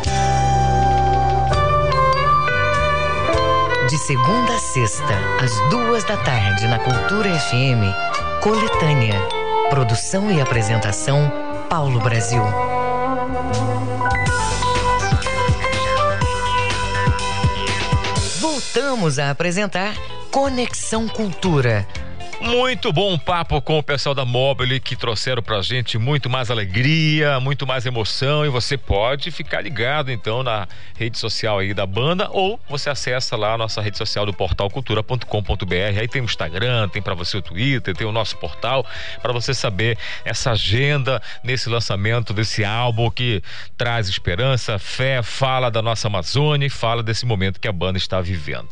De segunda a sexta, às duas da tarde, na Cultura FM, Coletânea. Produção e apresentação, Paulo Brasil. Voltamos a apresentar Conexão Cultura. Muito bom papo com o pessoal da Mobile que trouxeram pra gente muito mais alegria, muito mais emoção e você pode ficar ligado então na rede social aí da banda ou você acessa lá a nossa rede social do portal cultura.com.br. Aí tem o Instagram, tem para você o Twitter, tem o nosso portal para você saber essa agenda nesse lançamento desse álbum que traz esperança, fé, fala da nossa Amazônia e fala desse momento que a banda está vivendo.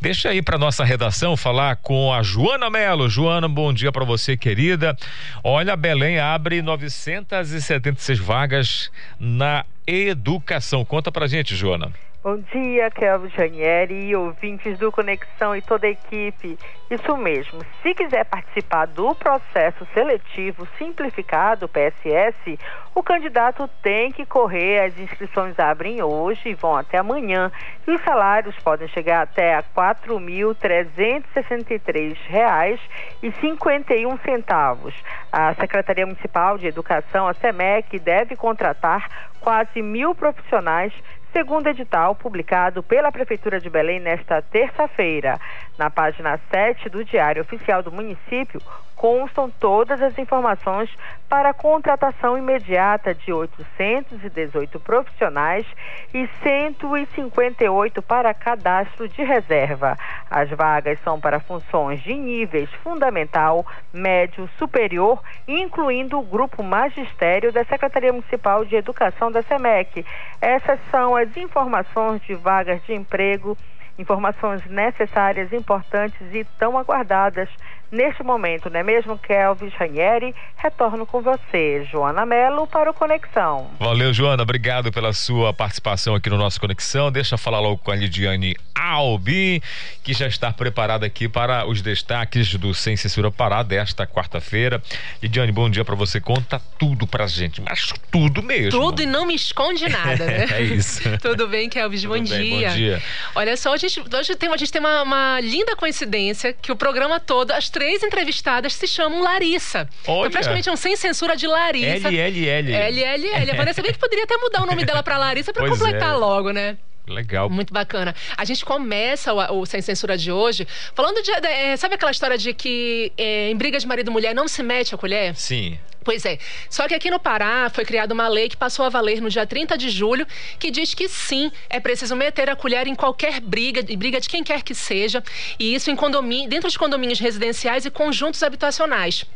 Deixa aí para nossa redação falar com a Joana Melo. Joana, bom dia para você, querida. Olha, Belém abre 976 vagas na educação. Conta pra gente, Joana. Bom dia, Kelvin Janieri e ouvintes do Conexão e toda a equipe. Isso mesmo, se quiser participar do processo seletivo simplificado PSS, o candidato tem que correr. As inscrições abrem hoje e vão até amanhã. E os salários podem chegar até a R$ 4.363,51. A Secretaria Municipal de Educação, a SEMEC, deve contratar quase mil profissionais segundo edital publicado pela Prefeitura de Belém nesta terça-feira. Na página 7 do Diário Oficial do Município, constam todas as informações para a contratação imediata de 818 profissionais e 158 para cadastro de reserva. As vagas são para funções de níveis fundamental, médio, superior, incluindo o grupo magistério da Secretaria Municipal de Educação da SEMEC. Essas são as informações de vagas de emprego Informações necessárias, importantes e tão aguardadas neste momento, não é mesmo, Kelvis Ranieri? Retorno com você, Joana Melo, para o Conexão. Valeu, Joana. Obrigado pela sua participação aqui no nosso Conexão. Deixa eu falar logo com a Lidiane Albi, que já está preparada aqui para os destaques do Sem Censura Pará desta quarta-feira. Lidiane, bom dia para você. Conta tudo pra gente, mas tudo mesmo. Tudo e não me esconde nada, né? é isso. tudo bem, Kelvis? Bom, bem, dia. bom dia. Olha só, a gente, hoje tem, a gente tem uma, uma linda coincidência que o programa todo, as três entrevistadas se chamam Larissa. Olha. Então, praticamente é um sem censura de Larissa. LLL. LLL. A Vanessa bem que poderia até mudar o nome dela pra Larissa Pois completar é. logo, né? Legal. Muito bacana. A gente começa o, o Sem Censura de hoje falando de. é, sabe aquela história de que é, em briga de marido e mulher não se mete a colher? Sim. Pois é. Só que aqui no Pará foi criada uma lei que passou a valer no dia 30 de julho, que diz que sim, é preciso meter a colher em qualquer briga, briga de quem quer que seja, e isso em condomínio, dentro de condomínios residenciais e conjuntos habitacionais.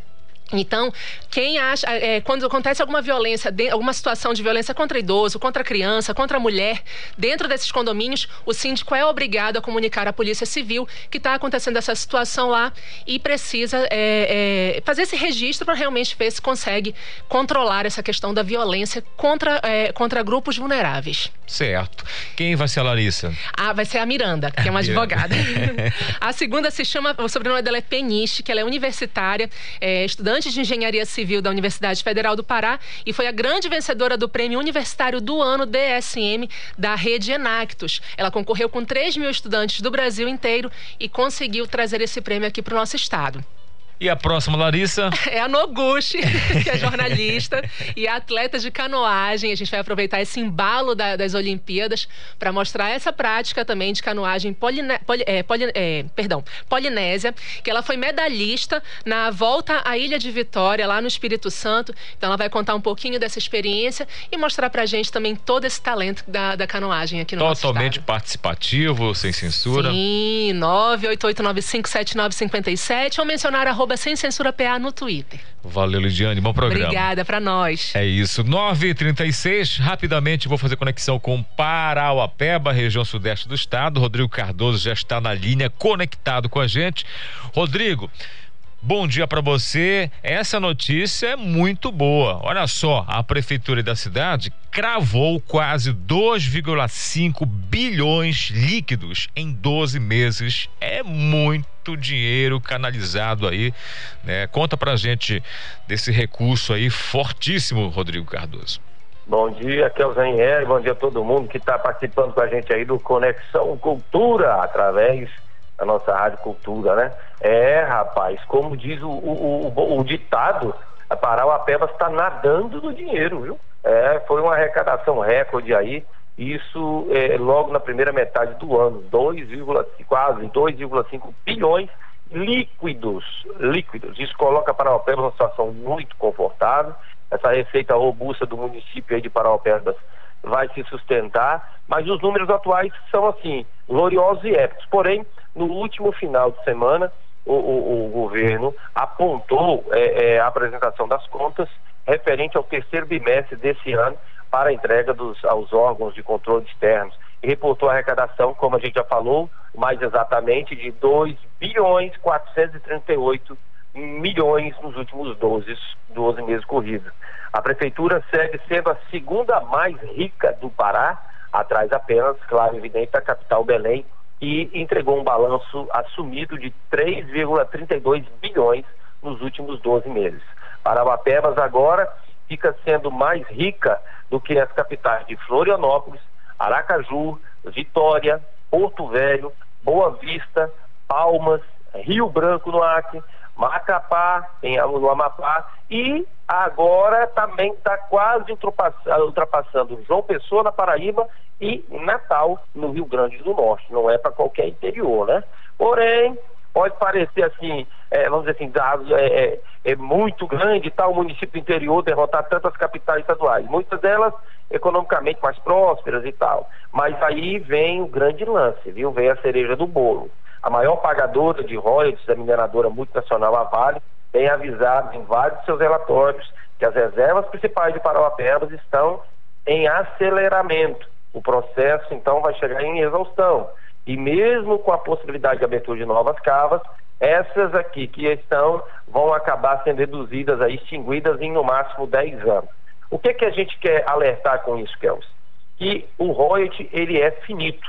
Então, quem acha, é, quando acontece alguma violência, de- alguma situação de violência contra idoso, contra criança, contra mulher, dentro desses condomínios, o síndico é obrigado a comunicar à Polícia Civil que está acontecendo essa situação lá e precisa é, é, fazer esse registro para realmente ver se consegue controlar essa questão da violência contra, é, contra grupos vulneráveis. Certo. Quem vai ser a Larissa? Ah, vai ser a Miranda, que é uma advogada. a segunda se chama, o sobrenome dela é Peniche, que ela é universitária, é estudante de engenharia civil da Universidade Federal do Pará e foi a grande vencedora do prêmio universitário do ano DSM da rede Enactus. Ela concorreu com 3 mil estudantes do Brasil inteiro e conseguiu trazer esse prêmio aqui para o nosso estado. E a próxima Larissa? É a Noguchi, que é jornalista e atleta de canoagem. A gente vai aproveitar esse embalo da- das Olimpíadas para mostrar essa prática também de canoagem poline, poli- é, poli- é, perdão, polinésia, que ela foi medalhista na volta à Ilha de Vitória, lá no Espírito Santo. Então ela vai contar um pouquinho dessa experiência e mostrar pra gente também todo esse talento da, da canoagem aqui no nosso Totalmente participativo, sem censura. Sim, 988957957 ou mencionar arroba sem censura PA no Twitter. Valeu, Lidiane. Bom programa. Obrigada pra nós. É isso, 9h36. Rapidamente vou fazer conexão com Parauapeba, região sudeste do estado. Rodrigo Cardoso já está na linha, conectado com a gente. Rodrigo, bom dia para você. Essa notícia é muito boa. Olha só, a prefeitura da cidade cravou quase 2,5 bilhões líquidos em 12 meses. É muito dinheiro canalizado aí, né? Conta pra gente desse recurso aí fortíssimo, Rodrigo Cardoso. Bom dia, aqui é o bom dia a todo mundo que está participando com a gente aí do Conexão Cultura, através da nossa Rádio Cultura, né? É, rapaz, como diz o, o, o, o ditado, a Parauapebas está nadando no dinheiro, viu? É, foi uma arrecadação recorde aí, isso é, logo na primeira metade do ano, 2, quase 2,5 bilhões líquidos, líquidos. Isso coloca a Parauapebas numa situação muito confortável. Essa receita robusta do município aí de Parauapebas vai se sustentar, mas os números atuais são assim, gloriosos e épicos. Porém, no último final de semana, o, o- o governo apontou é, é, a apresentação das contas referente ao terceiro bimestre desse ano para a entrega dos, aos órgãos de controle externos e reportou a arrecadação, como a gente já falou, mais exatamente de 2 bilhões 438 milhões nos últimos 12, 12 meses corridos. A prefeitura segue sendo a segunda mais rica do Pará, atrás apenas, claro, evidente, da capital Belém, e entregou um balanço assumido de 3,32 bilhões nos últimos 12 meses. Parauapebas agora fica sendo mais rica do que as capitais de Florianópolis, Aracaju, Vitória, Porto Velho, Boa Vista, Palmas, Rio Branco no Acre, Macapá, em, no Amapá, e agora também está quase ultrapassa- ultrapassando João Pessoa na Paraíba e Natal no Rio Grande do Norte. Não é para qualquer interior, né? Porém, pode parecer assim, é, vamos dizer assim, dados é, é, é muito grande tal o município interior derrotar tantas capitais estaduais. Muitas delas economicamente mais prósperas e tal. Mas aí vem o grande lance, viu? Vem a cereja do bolo. A maior pagadora de royalties, a mineradora multinacional a Vale, tem avisado em vários de seus relatórios que as reservas principais de Parauapebas estão em aceleramento. O processo, então, vai chegar em exaustão. E mesmo com a possibilidade de abertura de novas cavas, essas aqui que estão vão acabar sendo reduzidas, aí, extinguidas em no máximo 10 anos. O que, que a gente quer alertar com isso, Kels? Que o royalty ele é finito.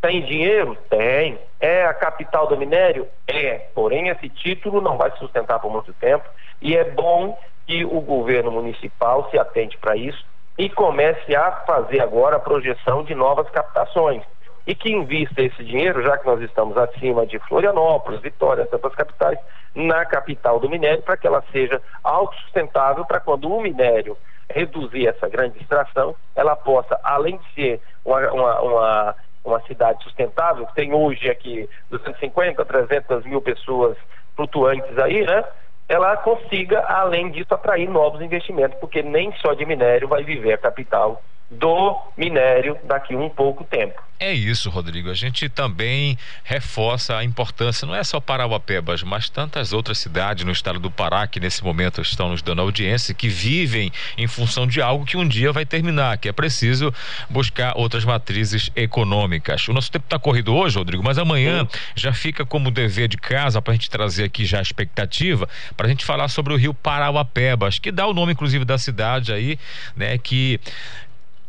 Tem dinheiro? Tem. É a capital do minério? É. Porém, esse título não vai se sustentar por muito tempo e é bom que o governo municipal se atente para isso e comece a fazer agora a projeção de novas captações e que invista esse dinheiro, já que nós estamos acima de Florianópolis, Vitória, tantas capitais, na capital do minério, para que ela seja autossustentável, para quando o minério reduzir essa grande extração, ela possa, além de ser uma, uma, uma, uma cidade sustentável, que tem hoje aqui 250, 300 mil pessoas flutuantes aí, né? Ela consiga, além disso, atrair novos investimentos, porque nem só de minério vai viver a capital do minério daqui a um pouco tempo. É isso, Rodrigo. A gente também reforça a importância, não é só Parauapebas, mas tantas outras cidades no estado do Pará que nesse momento estão nos dando audiência, que vivem em função de algo que um dia vai terminar, que é preciso buscar outras matrizes econômicas. O nosso tempo está corrido hoje, Rodrigo, mas amanhã Sim. já fica como dever de casa para a gente trazer aqui já a expectativa, para a gente falar sobre o rio Parauapebas, que dá o nome, inclusive, da cidade aí, né, que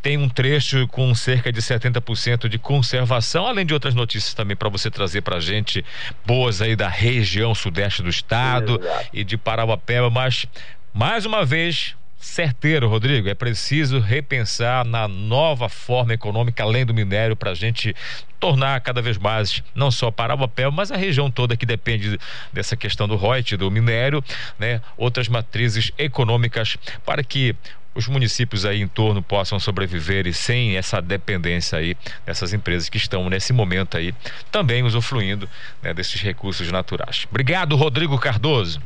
tem um trecho com cerca de 70% de conservação, além de outras notícias também para você trazer para gente boas aí da região sudeste do estado Exato. e de Parauapeba, mas mais uma vez certeiro, Rodrigo. É preciso repensar na nova forma econômica além do minério para a gente tornar cada vez mais não só Parauapeba, mas a região toda que depende dessa questão do royalties, do minério, né, outras matrizes econômicas para que os municípios aí em torno possam sobreviver e sem essa dependência aí dessas empresas que estão nesse momento aí também usufruindo né, desses recursos naturais. Obrigado, Rodrigo Cardoso.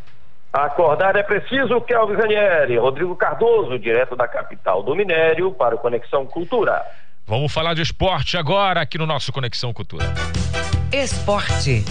Acordar é preciso, Kelvin Ranieri. Rodrigo Cardoso, direto da capital do minério, para o Conexão Cultura. Vamos falar de esporte agora aqui no nosso Conexão Cultura. Esporte.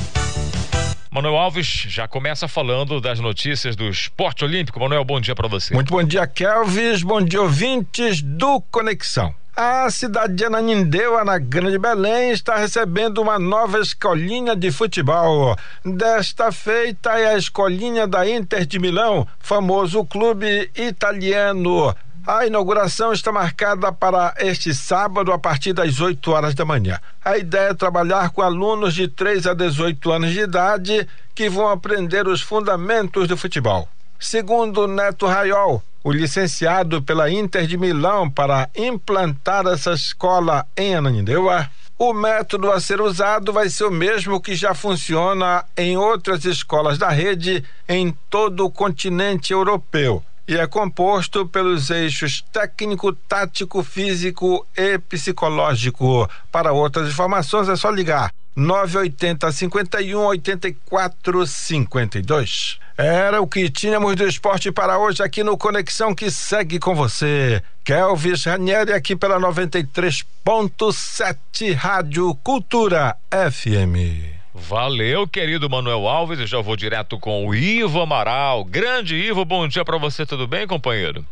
Manuel Alves já começa falando das notícias do esporte olímpico. Manuel, bom dia para você. Muito bom dia, Kelvis. Bom dia, ouvintes do Conexão. A cidade de Ananindeua, na Grande Belém, está recebendo uma nova escolinha de futebol. Desta feita é a escolinha da Inter de Milão, famoso clube italiano. A inauguração está marcada para este sábado a partir das 8 horas da manhã. A ideia é trabalhar com alunos de 3 a 18 anos de idade que vão aprender os fundamentos do futebol. Segundo Neto Raiol, o licenciado pela Inter de Milão para implantar essa escola em Ananindeua, o método a ser usado vai ser o mesmo que já funciona em outras escolas da rede em todo o continente europeu e é composto pelos eixos técnico, tático, físico e psicológico. Para outras informações é só ligar 980 51 84 52. Era o que tínhamos do esporte para hoje aqui no Conexão que segue com você. Kelvis Ranieri aqui pela 93.7 Rádio Cultura FM. Valeu, querido Manuel Alves. Eu já vou direto com o Ivo Amaral. Grande Ivo, bom dia para você, tudo bem, companheiro?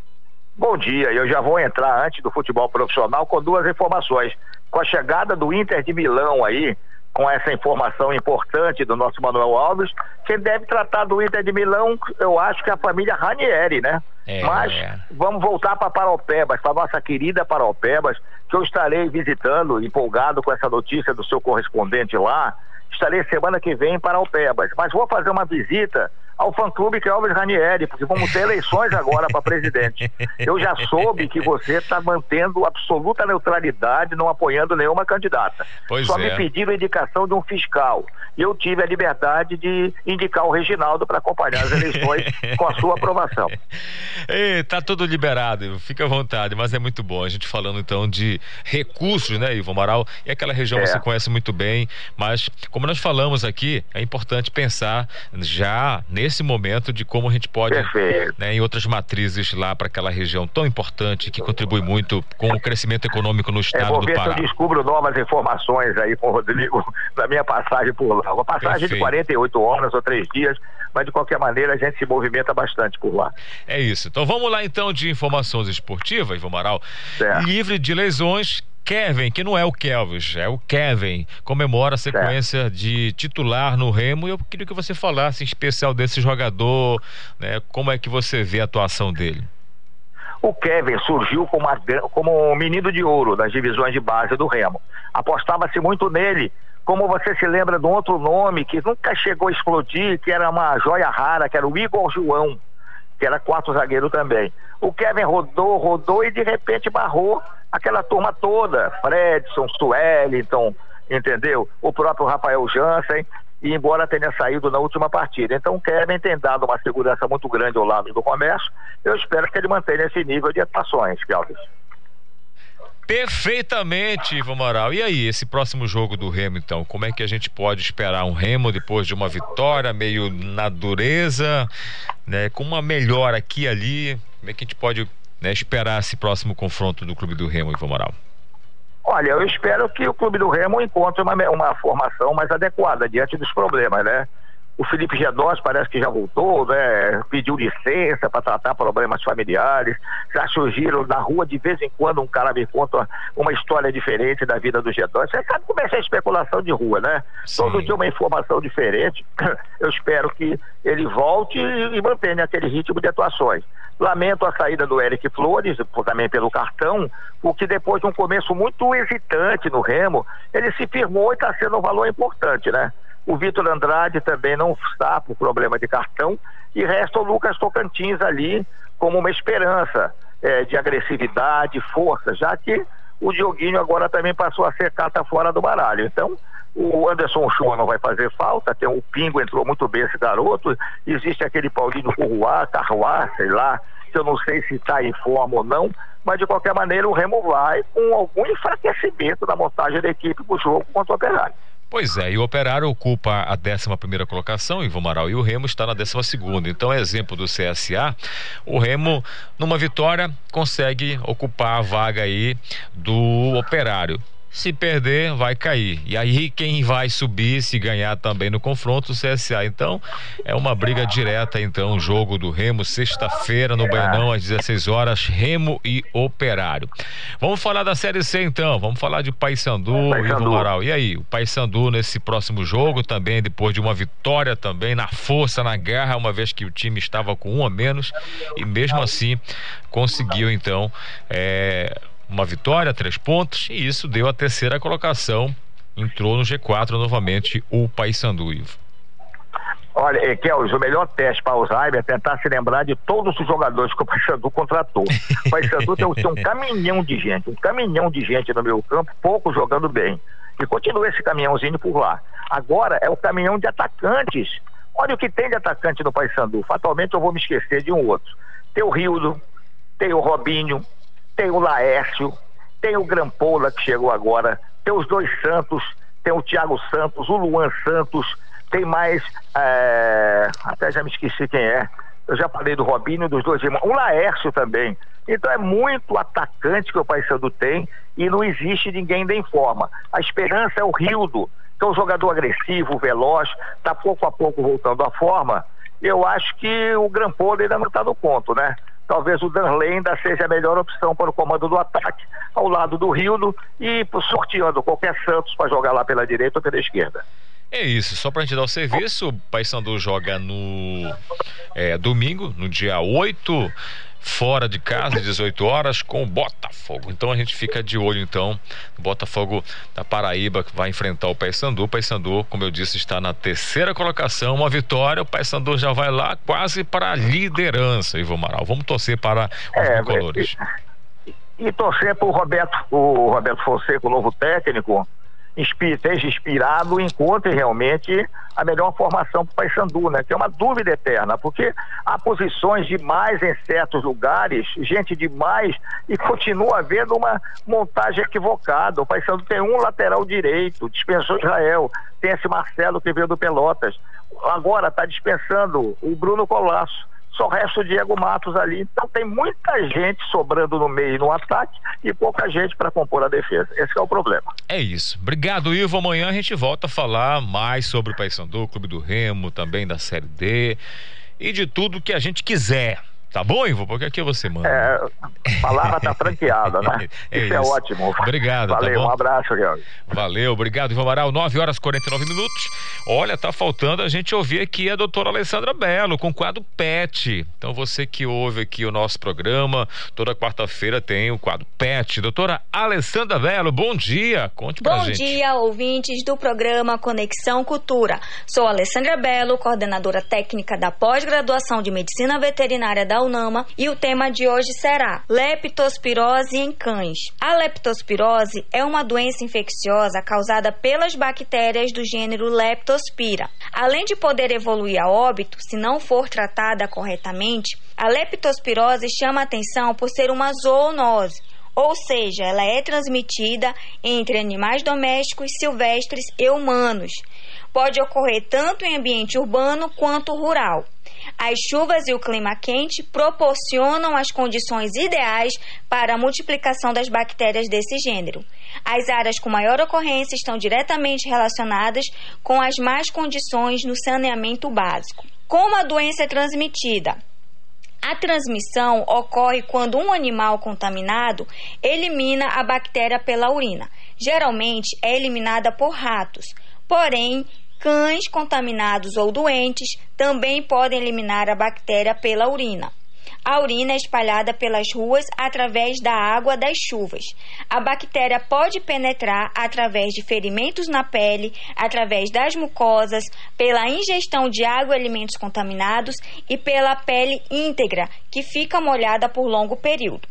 Bom dia, eu já vou entrar antes do futebol profissional com duas informações. Com a chegada do Inter de Milão aí, com essa informação importante do nosso Manuel Alves, quem deve tratar do Inter de Milão, eu acho que é a família Ranieri, né? É, Mas vamos voltar para Paraupebas, para nossa querida Paraupebas, que eu estarei visitando, empolgado com essa notícia do seu correspondente lá, Estarei semana que vem para Alpebas, mas vou fazer uma visita ao fã-clube Kelvis Ranieri, porque vamos ter eleições agora para presidente. Eu já soube que você está mantendo absoluta neutralidade, não apoiando nenhuma candidata. Pois Só é. me pediram a indicação de um fiscal. E eu tive a liberdade de indicar o Reginaldo para acompanhar as eleições com a sua aprovação. Ei, tá tudo liberado, fica à vontade, mas é muito bom. A gente falando então de recursos, né, Ivo Amaral? E aquela região é. você conhece muito bem, mas como nós falamos aqui, é importante pensar já nesse momento de como a gente pode, né, em outras matrizes lá para aquela região tão importante que contribui muito com o crescimento econômico no estado é, do Pará. Eu descubro novas informações aí com o Rodrigo na minha passagem por lá. Uma passagem Perfeito. de 48 horas ou três dias, mas de qualquer maneira a gente se movimenta bastante por lá. É isso. Então vamos lá então de informações esportivas, Ivo Amaral. Certo. Livre de lesões, Kevin, que não é o Kelvis, é o Kevin, comemora a sequência de titular no Remo. Eu queria que você falasse em especial desse jogador, né? Como é que você vê a atuação dele? O Kevin surgiu como, uma, como um menino de ouro das divisões de base do Remo. Apostava-se muito nele, como você se lembra de um outro nome que nunca chegou a explodir, que era uma joia rara, que era o Igor João, que era quarto zagueiro também. O Kevin rodou, rodou e de repente barrou aquela turma toda, Fredson, Sueliton, entendeu? O próprio Rafael Jansen e embora tenha saído na última partida. Então o Kevin tem dado uma segurança muito grande ao lado do comércio. Eu espero que ele mantenha esse nível de atuações, Kelvis. Perfeitamente, Ivo Moral. E aí, esse próximo jogo do Remo, então? Como é que a gente pode esperar um Remo depois de uma vitória meio na dureza, né? Com uma melhora aqui e ali? Como é que a gente pode né, esperar esse próximo confronto do Clube do Remo, Ivo Moral? Olha, eu espero que o Clube do Remo encontre uma, uma formação mais adequada diante dos problemas, né? O Felipe Gedós parece que já voltou, né? Pediu licença para tratar problemas familiares. Já surgiram na rua de vez em quando um cara me conta uma história diferente da vida do Gedós. Você sabe como é essa especulação de rua, né? Sim. Todo dia uma informação diferente. Eu espero que ele volte e mantenha aquele ritmo de atuações. Lamento a saída do Eric Flores, também pelo cartão, porque depois de um começo muito hesitante no Remo, ele se firmou e está sendo um valor importante, né? O Vitor Andrade também não está por problema de cartão. E resta o Lucas Tocantins ali como uma esperança é, de agressividade, força, já que o Dioguinho agora também passou a ser carta fora do baralho. Então, o Anderson Shoa não vai fazer falta, tem o Pingo entrou muito bem esse garoto, existe aquele Paulinho Curruá, Carruá, sei lá, que eu não sei se está em forma ou não, mas de qualquer maneira o Remo vai com algum enfraquecimento da montagem da equipe para o jogo contra o Operário. Pois é, e o Operário ocupa a 11 primeira colocação, Ivo Amaral, e o Remo está na 12 segunda. Então, é exemplo do CSA, o Remo, numa vitória, consegue ocupar a vaga aí do Operário. Se perder, vai cair. E aí quem vai subir se ganhar também no confronto, o CSA. Então, é uma briga direta, então, jogo do Remo, sexta-feira no Bainão, às 16 horas, Remo e Operário. Vamos falar da Série C, então. Vamos falar de Paysandu, Ivo Moral. E aí, o Paysandu nesse próximo jogo também, depois de uma vitória também, na força, na garra, uma vez que o time estava com um a menos, e mesmo assim conseguiu, então, é uma vitória, três pontos, e isso deu a terceira colocação. Entrou no G4 novamente o Paysandu, Ivo. Olha, Kelvis, o melhor teste para Alzheimer é tentar se lembrar de todos os jogadores que o Paysandu contratou. O Paysandu tem, tem um caminhão de gente, um caminhão de gente no meu campo, pouco jogando bem. E continua esse caminhãozinho por lá. Agora é o caminhão de atacantes. Olha o que tem de atacante no Paysandu. Fatalmente eu vou me esquecer de um outro. Tem o Rildo, tem o Robinho, tem o Laércio, tem o Grampola que chegou agora, tem os dois Santos, tem o Thiago Santos, o Luan Santos, tem mais, é... até já me esqueci quem é, eu já falei do Robinho, dos dois irmãos, o Laércio também. Então é muito atacante que o Paysandu tem e não existe ninguém da forma. A esperança é o Rildo, que é um jogador agressivo, veloz, está pouco a pouco voltando à forma. Eu acho que o Grampola ainda não está no ponto, né? Talvez o Danley ainda seja a melhor opção para o comando do ataque, ao lado do Rildo e sorteando qualquer Santos para jogar lá pela direita ou pela esquerda. É isso, só para a gente dar o serviço, o Paysandu joga no é, domingo, no dia 8 fora de casa, 18 horas, com o Botafogo. Então a gente fica de olho, então, Botafogo da Paraíba, que vai enfrentar o Paysandu. O Paysandu, como eu disse, está na terceira colocação, uma vitória, o Paysandu já vai lá quase para a liderança, Ivo Amaral. Vamos torcer para os é, colores. E, e torcer para o Roberto, o Roberto Fonseca, o novo técnico, esteja inspirado encontre realmente a melhor formação para o Paysandu, né? Que é uma dúvida eterna, porque há posições demais em certos lugares, gente demais, e continua havendo uma montagem equivocada. O Paysandu tem um lateral direito, dispensou Israel, tem esse Marcelo que veio do Pelotas, agora está dispensando o Bruno Colasso só resta o Diego Matos ali. Então tem muita gente sobrando no meio no ataque e pouca gente para compor a defesa. Esse é o problema. É isso. Obrigado, Ivo. Amanhã a gente volta a falar mais sobre o Paysandu, Clube do Remo, também da Série D e de tudo que a gente quiser. Tá bom, Ivo? Porque aqui você manda. É, a palavra tá franqueada, né? É isso, é isso. ótimo. Obrigado, tá Valeu, bom? um abraço, Guilherme. Valeu, obrigado, Ivo Amaral. 9 horas e 49 minutos. Olha, tá faltando a gente ouvir aqui a doutora Alessandra Belo com o quadro PET. Então você que ouve aqui o nosso programa, toda quarta-feira tem o quadro PET. Doutora Alessandra Belo, bom dia. Conte pra Bom gente. dia, ouvintes do programa Conexão Cultura. Sou Alessandra Belo, coordenadora técnica da pós-graduação de Medicina Veterinária da UNAMA, e o tema de hoje será leptospirose em cães. A leptospirose é uma doença infecciosa causada pelas bactérias do gênero Leptospira. Além de poder evoluir a óbito se não for tratada corretamente, a leptospirose chama atenção por ser uma zoonose, ou seja, ela é transmitida entre animais domésticos, silvestres e humanos. Pode ocorrer tanto em ambiente urbano quanto rural. As chuvas e o clima quente proporcionam as condições ideais para a multiplicação das bactérias desse gênero. As áreas com maior ocorrência estão diretamente relacionadas com as más condições no saneamento básico. Como a doença é transmitida? A transmissão ocorre quando um animal contaminado elimina a bactéria pela urina. Geralmente é eliminada por ratos, porém, cães contaminados ou doentes também podem eliminar a bactéria pela urina. A urina é espalhada pelas ruas através da água das chuvas. A bactéria pode penetrar através de ferimentos na pele, através das mucosas, pela ingestão de água e alimentos contaminados e pela pele íntegra, que fica molhada por longo período.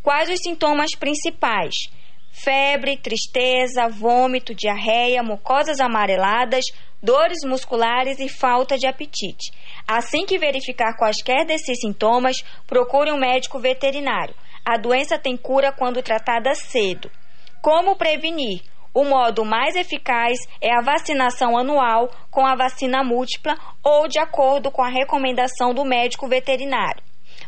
Quais os sintomas principais? Febre, tristeza, vômito, diarreia, mucosas amareladas, dores musculares e falta de apetite. Assim que verificar quaisquer desses sintomas, procure um médico veterinário. A doença tem cura quando tratada cedo. Como prevenir? O modo mais eficaz é a vacinação anual com a vacina múltipla ou de acordo com a recomendação do médico veterinário.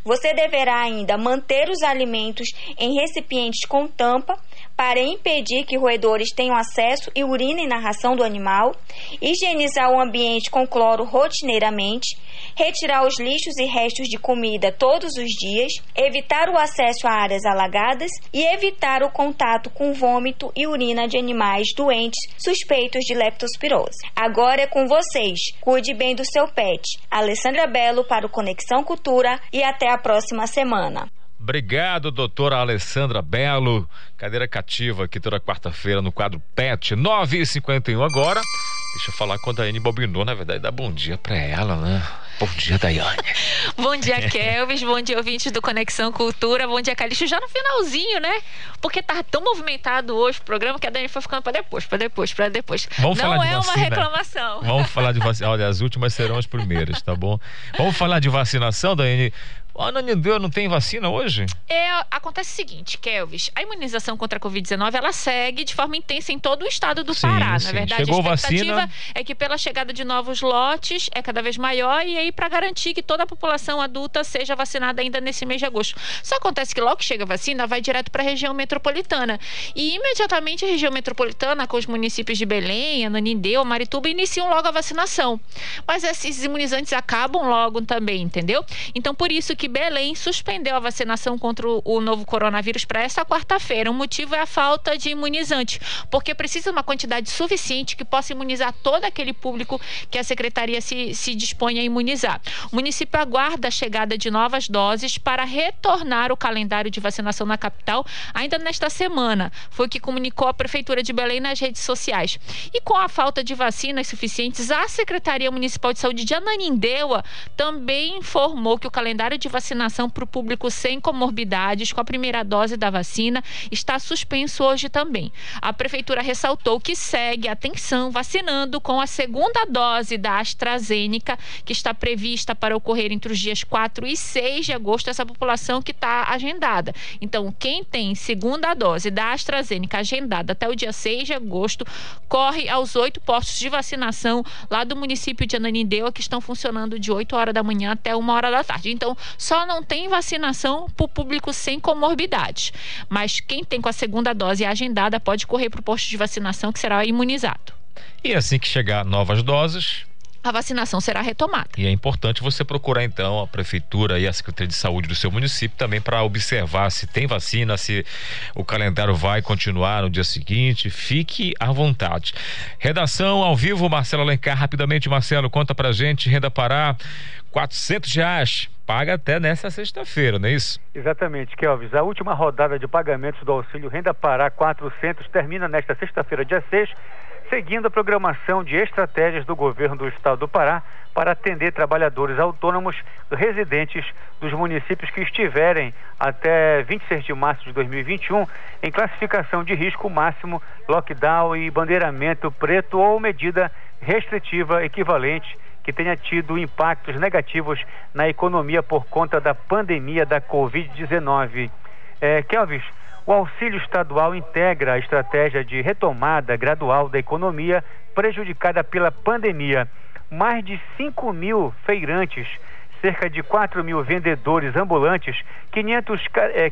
Você deverá ainda manter os alimentos em recipientes com tampa para impedir que roedores tenham acesso e urinem na ração do animal, higienizar o ambiente com cloro rotineiramente, retirar os lixos e restos de comida todos os dias, evitar o acesso a áreas alagadas e evitar o contato com vômito e urina de animais doentes suspeitos de leptospirose. Agora é com vocês. Cuide bem do seu pet. Alessandra Belo para o Conexão Cultura e até a próxima semana. Obrigado, doutora Alessandra Belo. Cadeira cativa aqui toda quarta-feira no quadro PET 9h51 agora. Deixa eu falar com a Daiane Bobinou, na verdade, dá bom dia pra ela, né? Bom dia, Daiane. Bom dia, Kelvis. Bom dia, ouvintes do Conexão Cultura. Bom dia, Calixto. Já no finalzinho, né? Porque tá tão movimentado hoje o programa que a Dani foi ficando pra depois, pra depois, pra depois. Vamos Não falar de é uma vacina. reclamação. Vamos falar de vacina. Olha, as últimas serão as primeiras, tá bom? Vamos falar de vacinação, Daiane. A Ananindeu não tem vacina hoje? É, acontece o seguinte, Kelvis, a imunização contra a Covid-19 ela segue de forma intensa em todo o estado do Sim, Pará, sim. na verdade. Chegou a expectativa vacina. é que pela chegada de novos lotes é cada vez maior e aí para garantir que toda a população adulta seja vacinada ainda nesse mês de agosto. Só acontece que logo que chega a vacina, vai direto para a região metropolitana e imediatamente a região metropolitana com os municípios de Belém, Ananindeu, Marituba iniciam logo a vacinação. Mas esses imunizantes acabam logo também, entendeu? Então por isso que Belém suspendeu a vacinação contra o, novo coronavírus para essa quarta-feira. O motivo é a falta de imunizante, porque precisa uma quantidade suficiente que possa imunizar todo aquele público que a secretaria se, se dispõe a imunizar. O município aguarda a chegada de novas doses para retornar o calendário de vacinação na capital ainda nesta semana. Foi o que comunicou a Prefeitura de Belém nas redes sociais. E com a falta de vacinas suficientes, a Secretaria Municipal de Saúde de Ananindeua também informou que o calendário de vacinação para o público sem comorbidades com a primeira dose da vacina está suspenso hoje também. A Prefeitura ressaltou que segue, atenção, vacinando com a segunda dose da AstraZeneca, que está prevista para ocorrer entre os dias 4 e 6 de agosto, essa população que está agendada. Então, quem tem segunda dose da AstraZeneca agendada até o dia 6 de agosto, corre aos oito postos de vacinação lá do município de Ananindeua, que estão funcionando de 8 horas da manhã até 1 hora da tarde. Então, só não tem vacinação para o público sem comorbidades. Mas quem tem com a segunda dose agendada pode correr para o posto de vacinação que será imunizado. E assim que chegar novas doses, a vacinação será retomada. E é importante você procurar então a prefeitura e a Secretaria de Saúde do seu município também para observar se tem vacina, se o calendário vai continuar no dia seguinte. Fique à vontade. Redação ao vivo, Marcelo Alencar. Rapidamente, Marcelo, conta pra gente, Renda Pará, 400 reais. Paga até nessa sexta-feira, não é isso? Exatamente, Kelvis. A última rodada de pagamentos do auxílio Renda Pará 400 termina nesta sexta-feira, dia 6 seguindo a programação de estratégias do governo do estado do Pará para atender trabalhadores autônomos residentes dos municípios que estiverem até 26 de março de 2021 em classificação de risco máximo, lockdown e bandeiramento preto ou medida restritiva equivalente que tenha tido impactos negativos na economia por conta da pandemia da Covid-19. É, Kelvis, o auxílio estadual integra a estratégia de retomada gradual da economia prejudicada pela pandemia. Mais de 5 mil feirantes, cerca de 4 mil vendedores ambulantes, 500,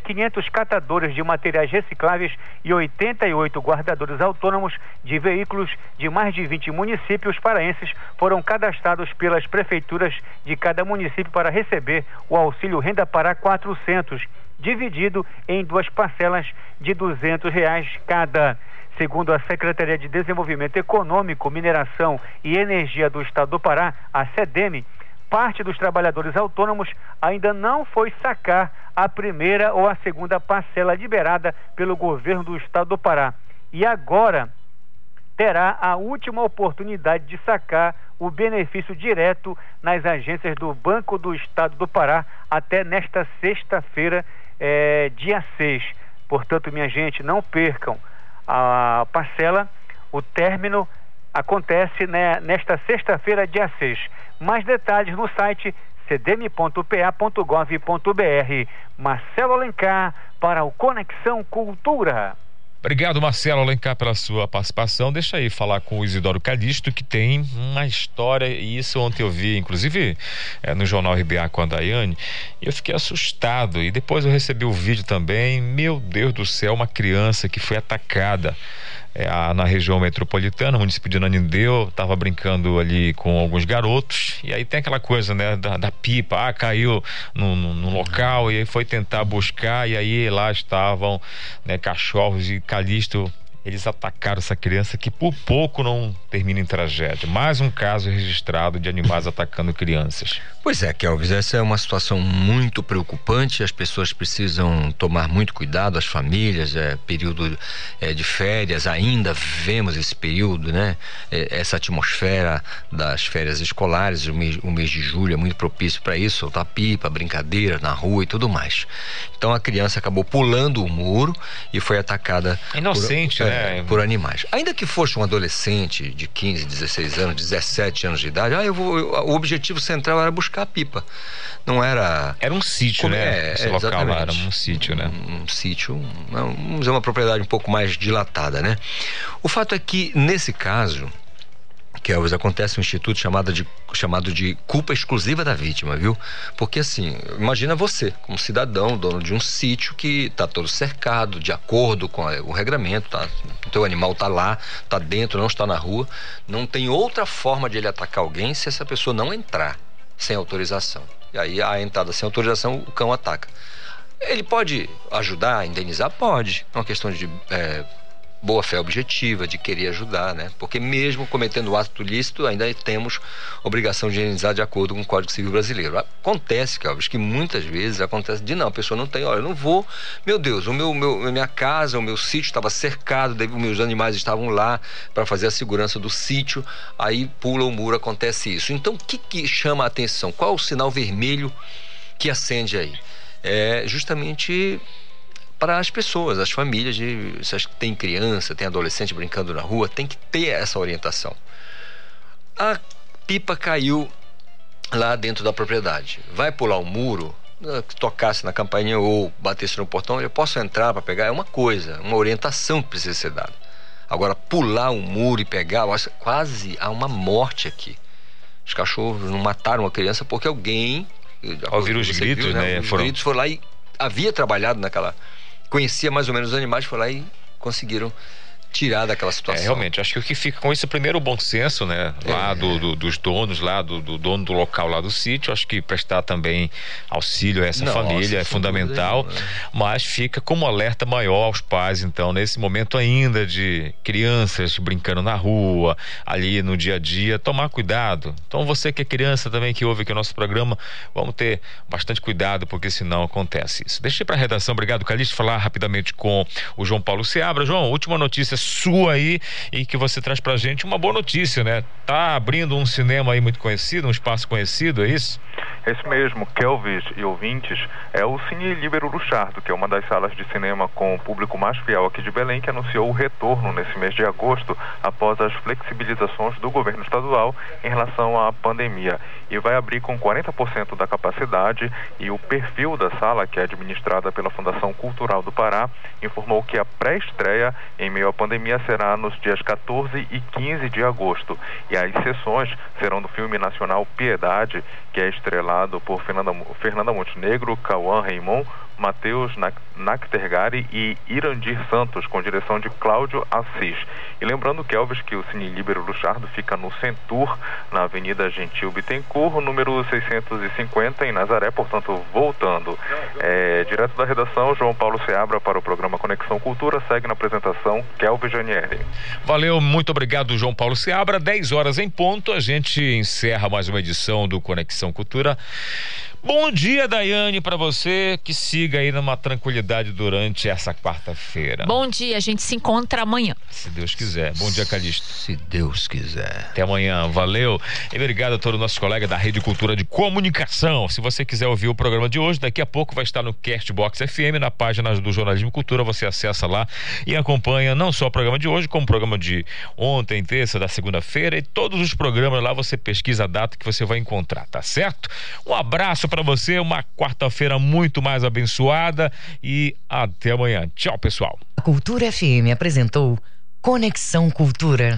500 catadores de materiais recicláveis e 88 guardadores autônomos de veículos de mais de 20 municípios paraenses foram cadastrados pelas prefeituras de cada município para receber o auxílio Renda para 400 dividido em duas parcelas de 200 reais cada. Segundo a Secretaria de Desenvolvimento Econômico, Mineração e Energia do Estado do Pará, a SEDEM, parte dos trabalhadores autônomos ainda não foi sacar a primeira ou a segunda parcela liberada pelo governo do Estado do Pará. E agora terá a última oportunidade de sacar o benefício direto nas agências do Banco do Estado do Pará até nesta sexta-feira, é, dia 6. Portanto, minha gente, não percam a parcela, o término acontece né, nesta sexta-feira, dia 6. Mais detalhes no site cdm.pa.gov.br. Marcelo Alencar para o Conexão Cultura. Obrigado, Marcelo Alencar, pela sua participação. Deixa aí falar com o Isidoro Calixto, que tem uma história, e isso ontem eu vi, inclusive é, no Jornal RBA com a Daiane, e eu fiquei assustado. E depois eu recebi o vídeo também. Meu Deus do céu, uma criança que foi atacada é, na região metropolitana, município de Nanindeu, estava brincando ali com alguns garotos, e aí tem aquela coisa, né, da, da pipa, ah, caiu no, no, no, local, e aí foi tentar buscar, e aí lá estavam né, cachorros e Calixto eles atacaram essa criança que por pouco não termina em tragédia. Mais um caso registrado de animais atacando crianças. Pois é, Kelvis, essa é uma situação muito preocupante. As pessoas precisam tomar muito cuidado, as famílias, é período é, de férias, ainda vemos esse período, né? É, essa atmosfera das férias escolares, o mês, o mês de julho é muito propício para isso, soltar pipa, brincadeira na rua e tudo mais. Então a criança acabou pulando o muro e foi atacada. Inocente, por, né? É, por animais. Ainda que fosse um adolescente de 15, 16 anos, 17 anos de idade, ah, eu vou, eu, o objetivo central era buscar a pipa. Não era. Era um sítio, Como, né? É, Esse local lá era um sítio, né? Um, um sítio, um, vamos dizer, uma propriedade um pouco mais dilatada, né? O fato é que, nesse caso, Kelvis, acontece um instituto chamado de, chamado de culpa exclusiva da vítima, viu? Porque assim, imagina você, como cidadão, dono de um sítio que está todo cercado, de acordo com a, o regramento, tá? O teu animal está lá, está dentro, não está na rua. Não tem outra forma de ele atacar alguém se essa pessoa não entrar sem autorização. E aí a entrada sem autorização, o cão ataca. Ele pode ajudar a indenizar? Pode. É uma questão de é, boa fé objetiva, de querer ajudar, né? Porque mesmo cometendo o ato ilícito, ainda temos obrigação de indenizar de acordo com o Código Civil Brasileiro. Acontece, Calves, que muitas vezes acontece de não, a pessoa não tem, olha, eu não vou, meu Deus, o meu, meu minha casa, o meu sítio estava cercado, os meus animais estavam lá para fazer a segurança do sítio, aí pula o muro, acontece isso. Então, o que, que chama a atenção? Qual o sinal vermelho que acende aí? É justamente para as pessoas, as famílias, de, se tem criança, tem adolescente brincando na rua, tem que ter essa orientação. A pipa caiu lá dentro da propriedade. Vai pular o muro, ah, tocasse na campainha ou batesse no portão, eu posso entrar para pegar, é uma coisa, uma orientação que precisa ser dada. Agora, pular o muro e pegar, quase há uma morte aqui. Os cachorros não mataram uma criança porque alguém. Ouviram os gritos, viu, né? Os foram... gritos foram lá e havia trabalhado naquela conhecia mais ou menos os animais, foi lá e conseguiram tirar daquela situação. É, realmente, acho que o que fica com isso, primeiro, o bom senso, né? Lá É. do, do- dos donos, lá do, do dono do local lá do sítio, acho que prestar também auxílio a essa Nossa, família é fundamental, dúvida mas fica como alerta maior aos pais, então, nesse momento ainda de crianças brincando na rua, ali no dia a dia, tomar cuidado. Então, você que é criança também, que ouve aqui o nosso programa, vamos ter bastante cuidado, porque senão acontece isso. Deixei para a redação, obrigado, Calixto, falar rapidamente com o João Paulo Seabra. João, última notícia sua aí e que você traz pra gente uma boa notícia, né? Tá abrindo um cinema aí muito conhecido, um espaço conhecido, é isso? Esse mesmo, Kelvis e ouvintes, é o Cine Libero Luchardo, que é uma das salas de cinema com o público mais fiel aqui de Belém, que anunciou o retorno nesse mês de agosto, após as flexibilizações do governo estadual em relação à pandemia. E vai abrir com 40% da capacidade e o perfil da sala, que é administrada pela Fundação Cultural do Pará, informou que a pré-estreia em meio à pandemia será nos dias 14 e 15 de agosto. E as sessões serão do filme nacional Piedade, que é estrelado por Fernanda, Fernanda Montenegro, Cauã Raimon, Matheus Nak- Naktergari e Irandir Santos, com direção de Cláudio Assis. E lembrando, Kelvis, que o Cine Libero Luchardo fica no Centur, na Avenida Gentil Bittencourt, número 650, em Nazaré, portanto, voltando. É, direto da redação, João Paulo Seabra para o programa Conexão Cultura, segue na apresentação Kelvis Janieri. Valeu, muito obrigado, João Paulo Seabra. 10 horas em ponto, a gente encerra mais uma edição do Conexão Cultura. Bom dia, Daiane, para você que siga aí numa tranquilidade durante essa quarta-feira. Bom dia, a gente se encontra amanhã. Se Deus quiser. Bom dia, Calixto. Se Deus quiser. Até amanhã, valeu. E obrigado a todos os nossos colegas da Rede Cultura de Comunicação. Se você quiser ouvir o programa de hoje, daqui a pouco vai estar no Castbox FM, na página do Jornalismo e Cultura. Você acessa lá e acompanha não só o programa de hoje, como o programa de ontem, terça, da segunda-feira e todos os programas lá. Você pesquisa a data que você vai encontrar, tá certo? Um abraço para você, uma quarta-feira muito mais abençoada e até amanhã. Tchau, pessoal. A Cultura FM apresentou Conexão Cultura.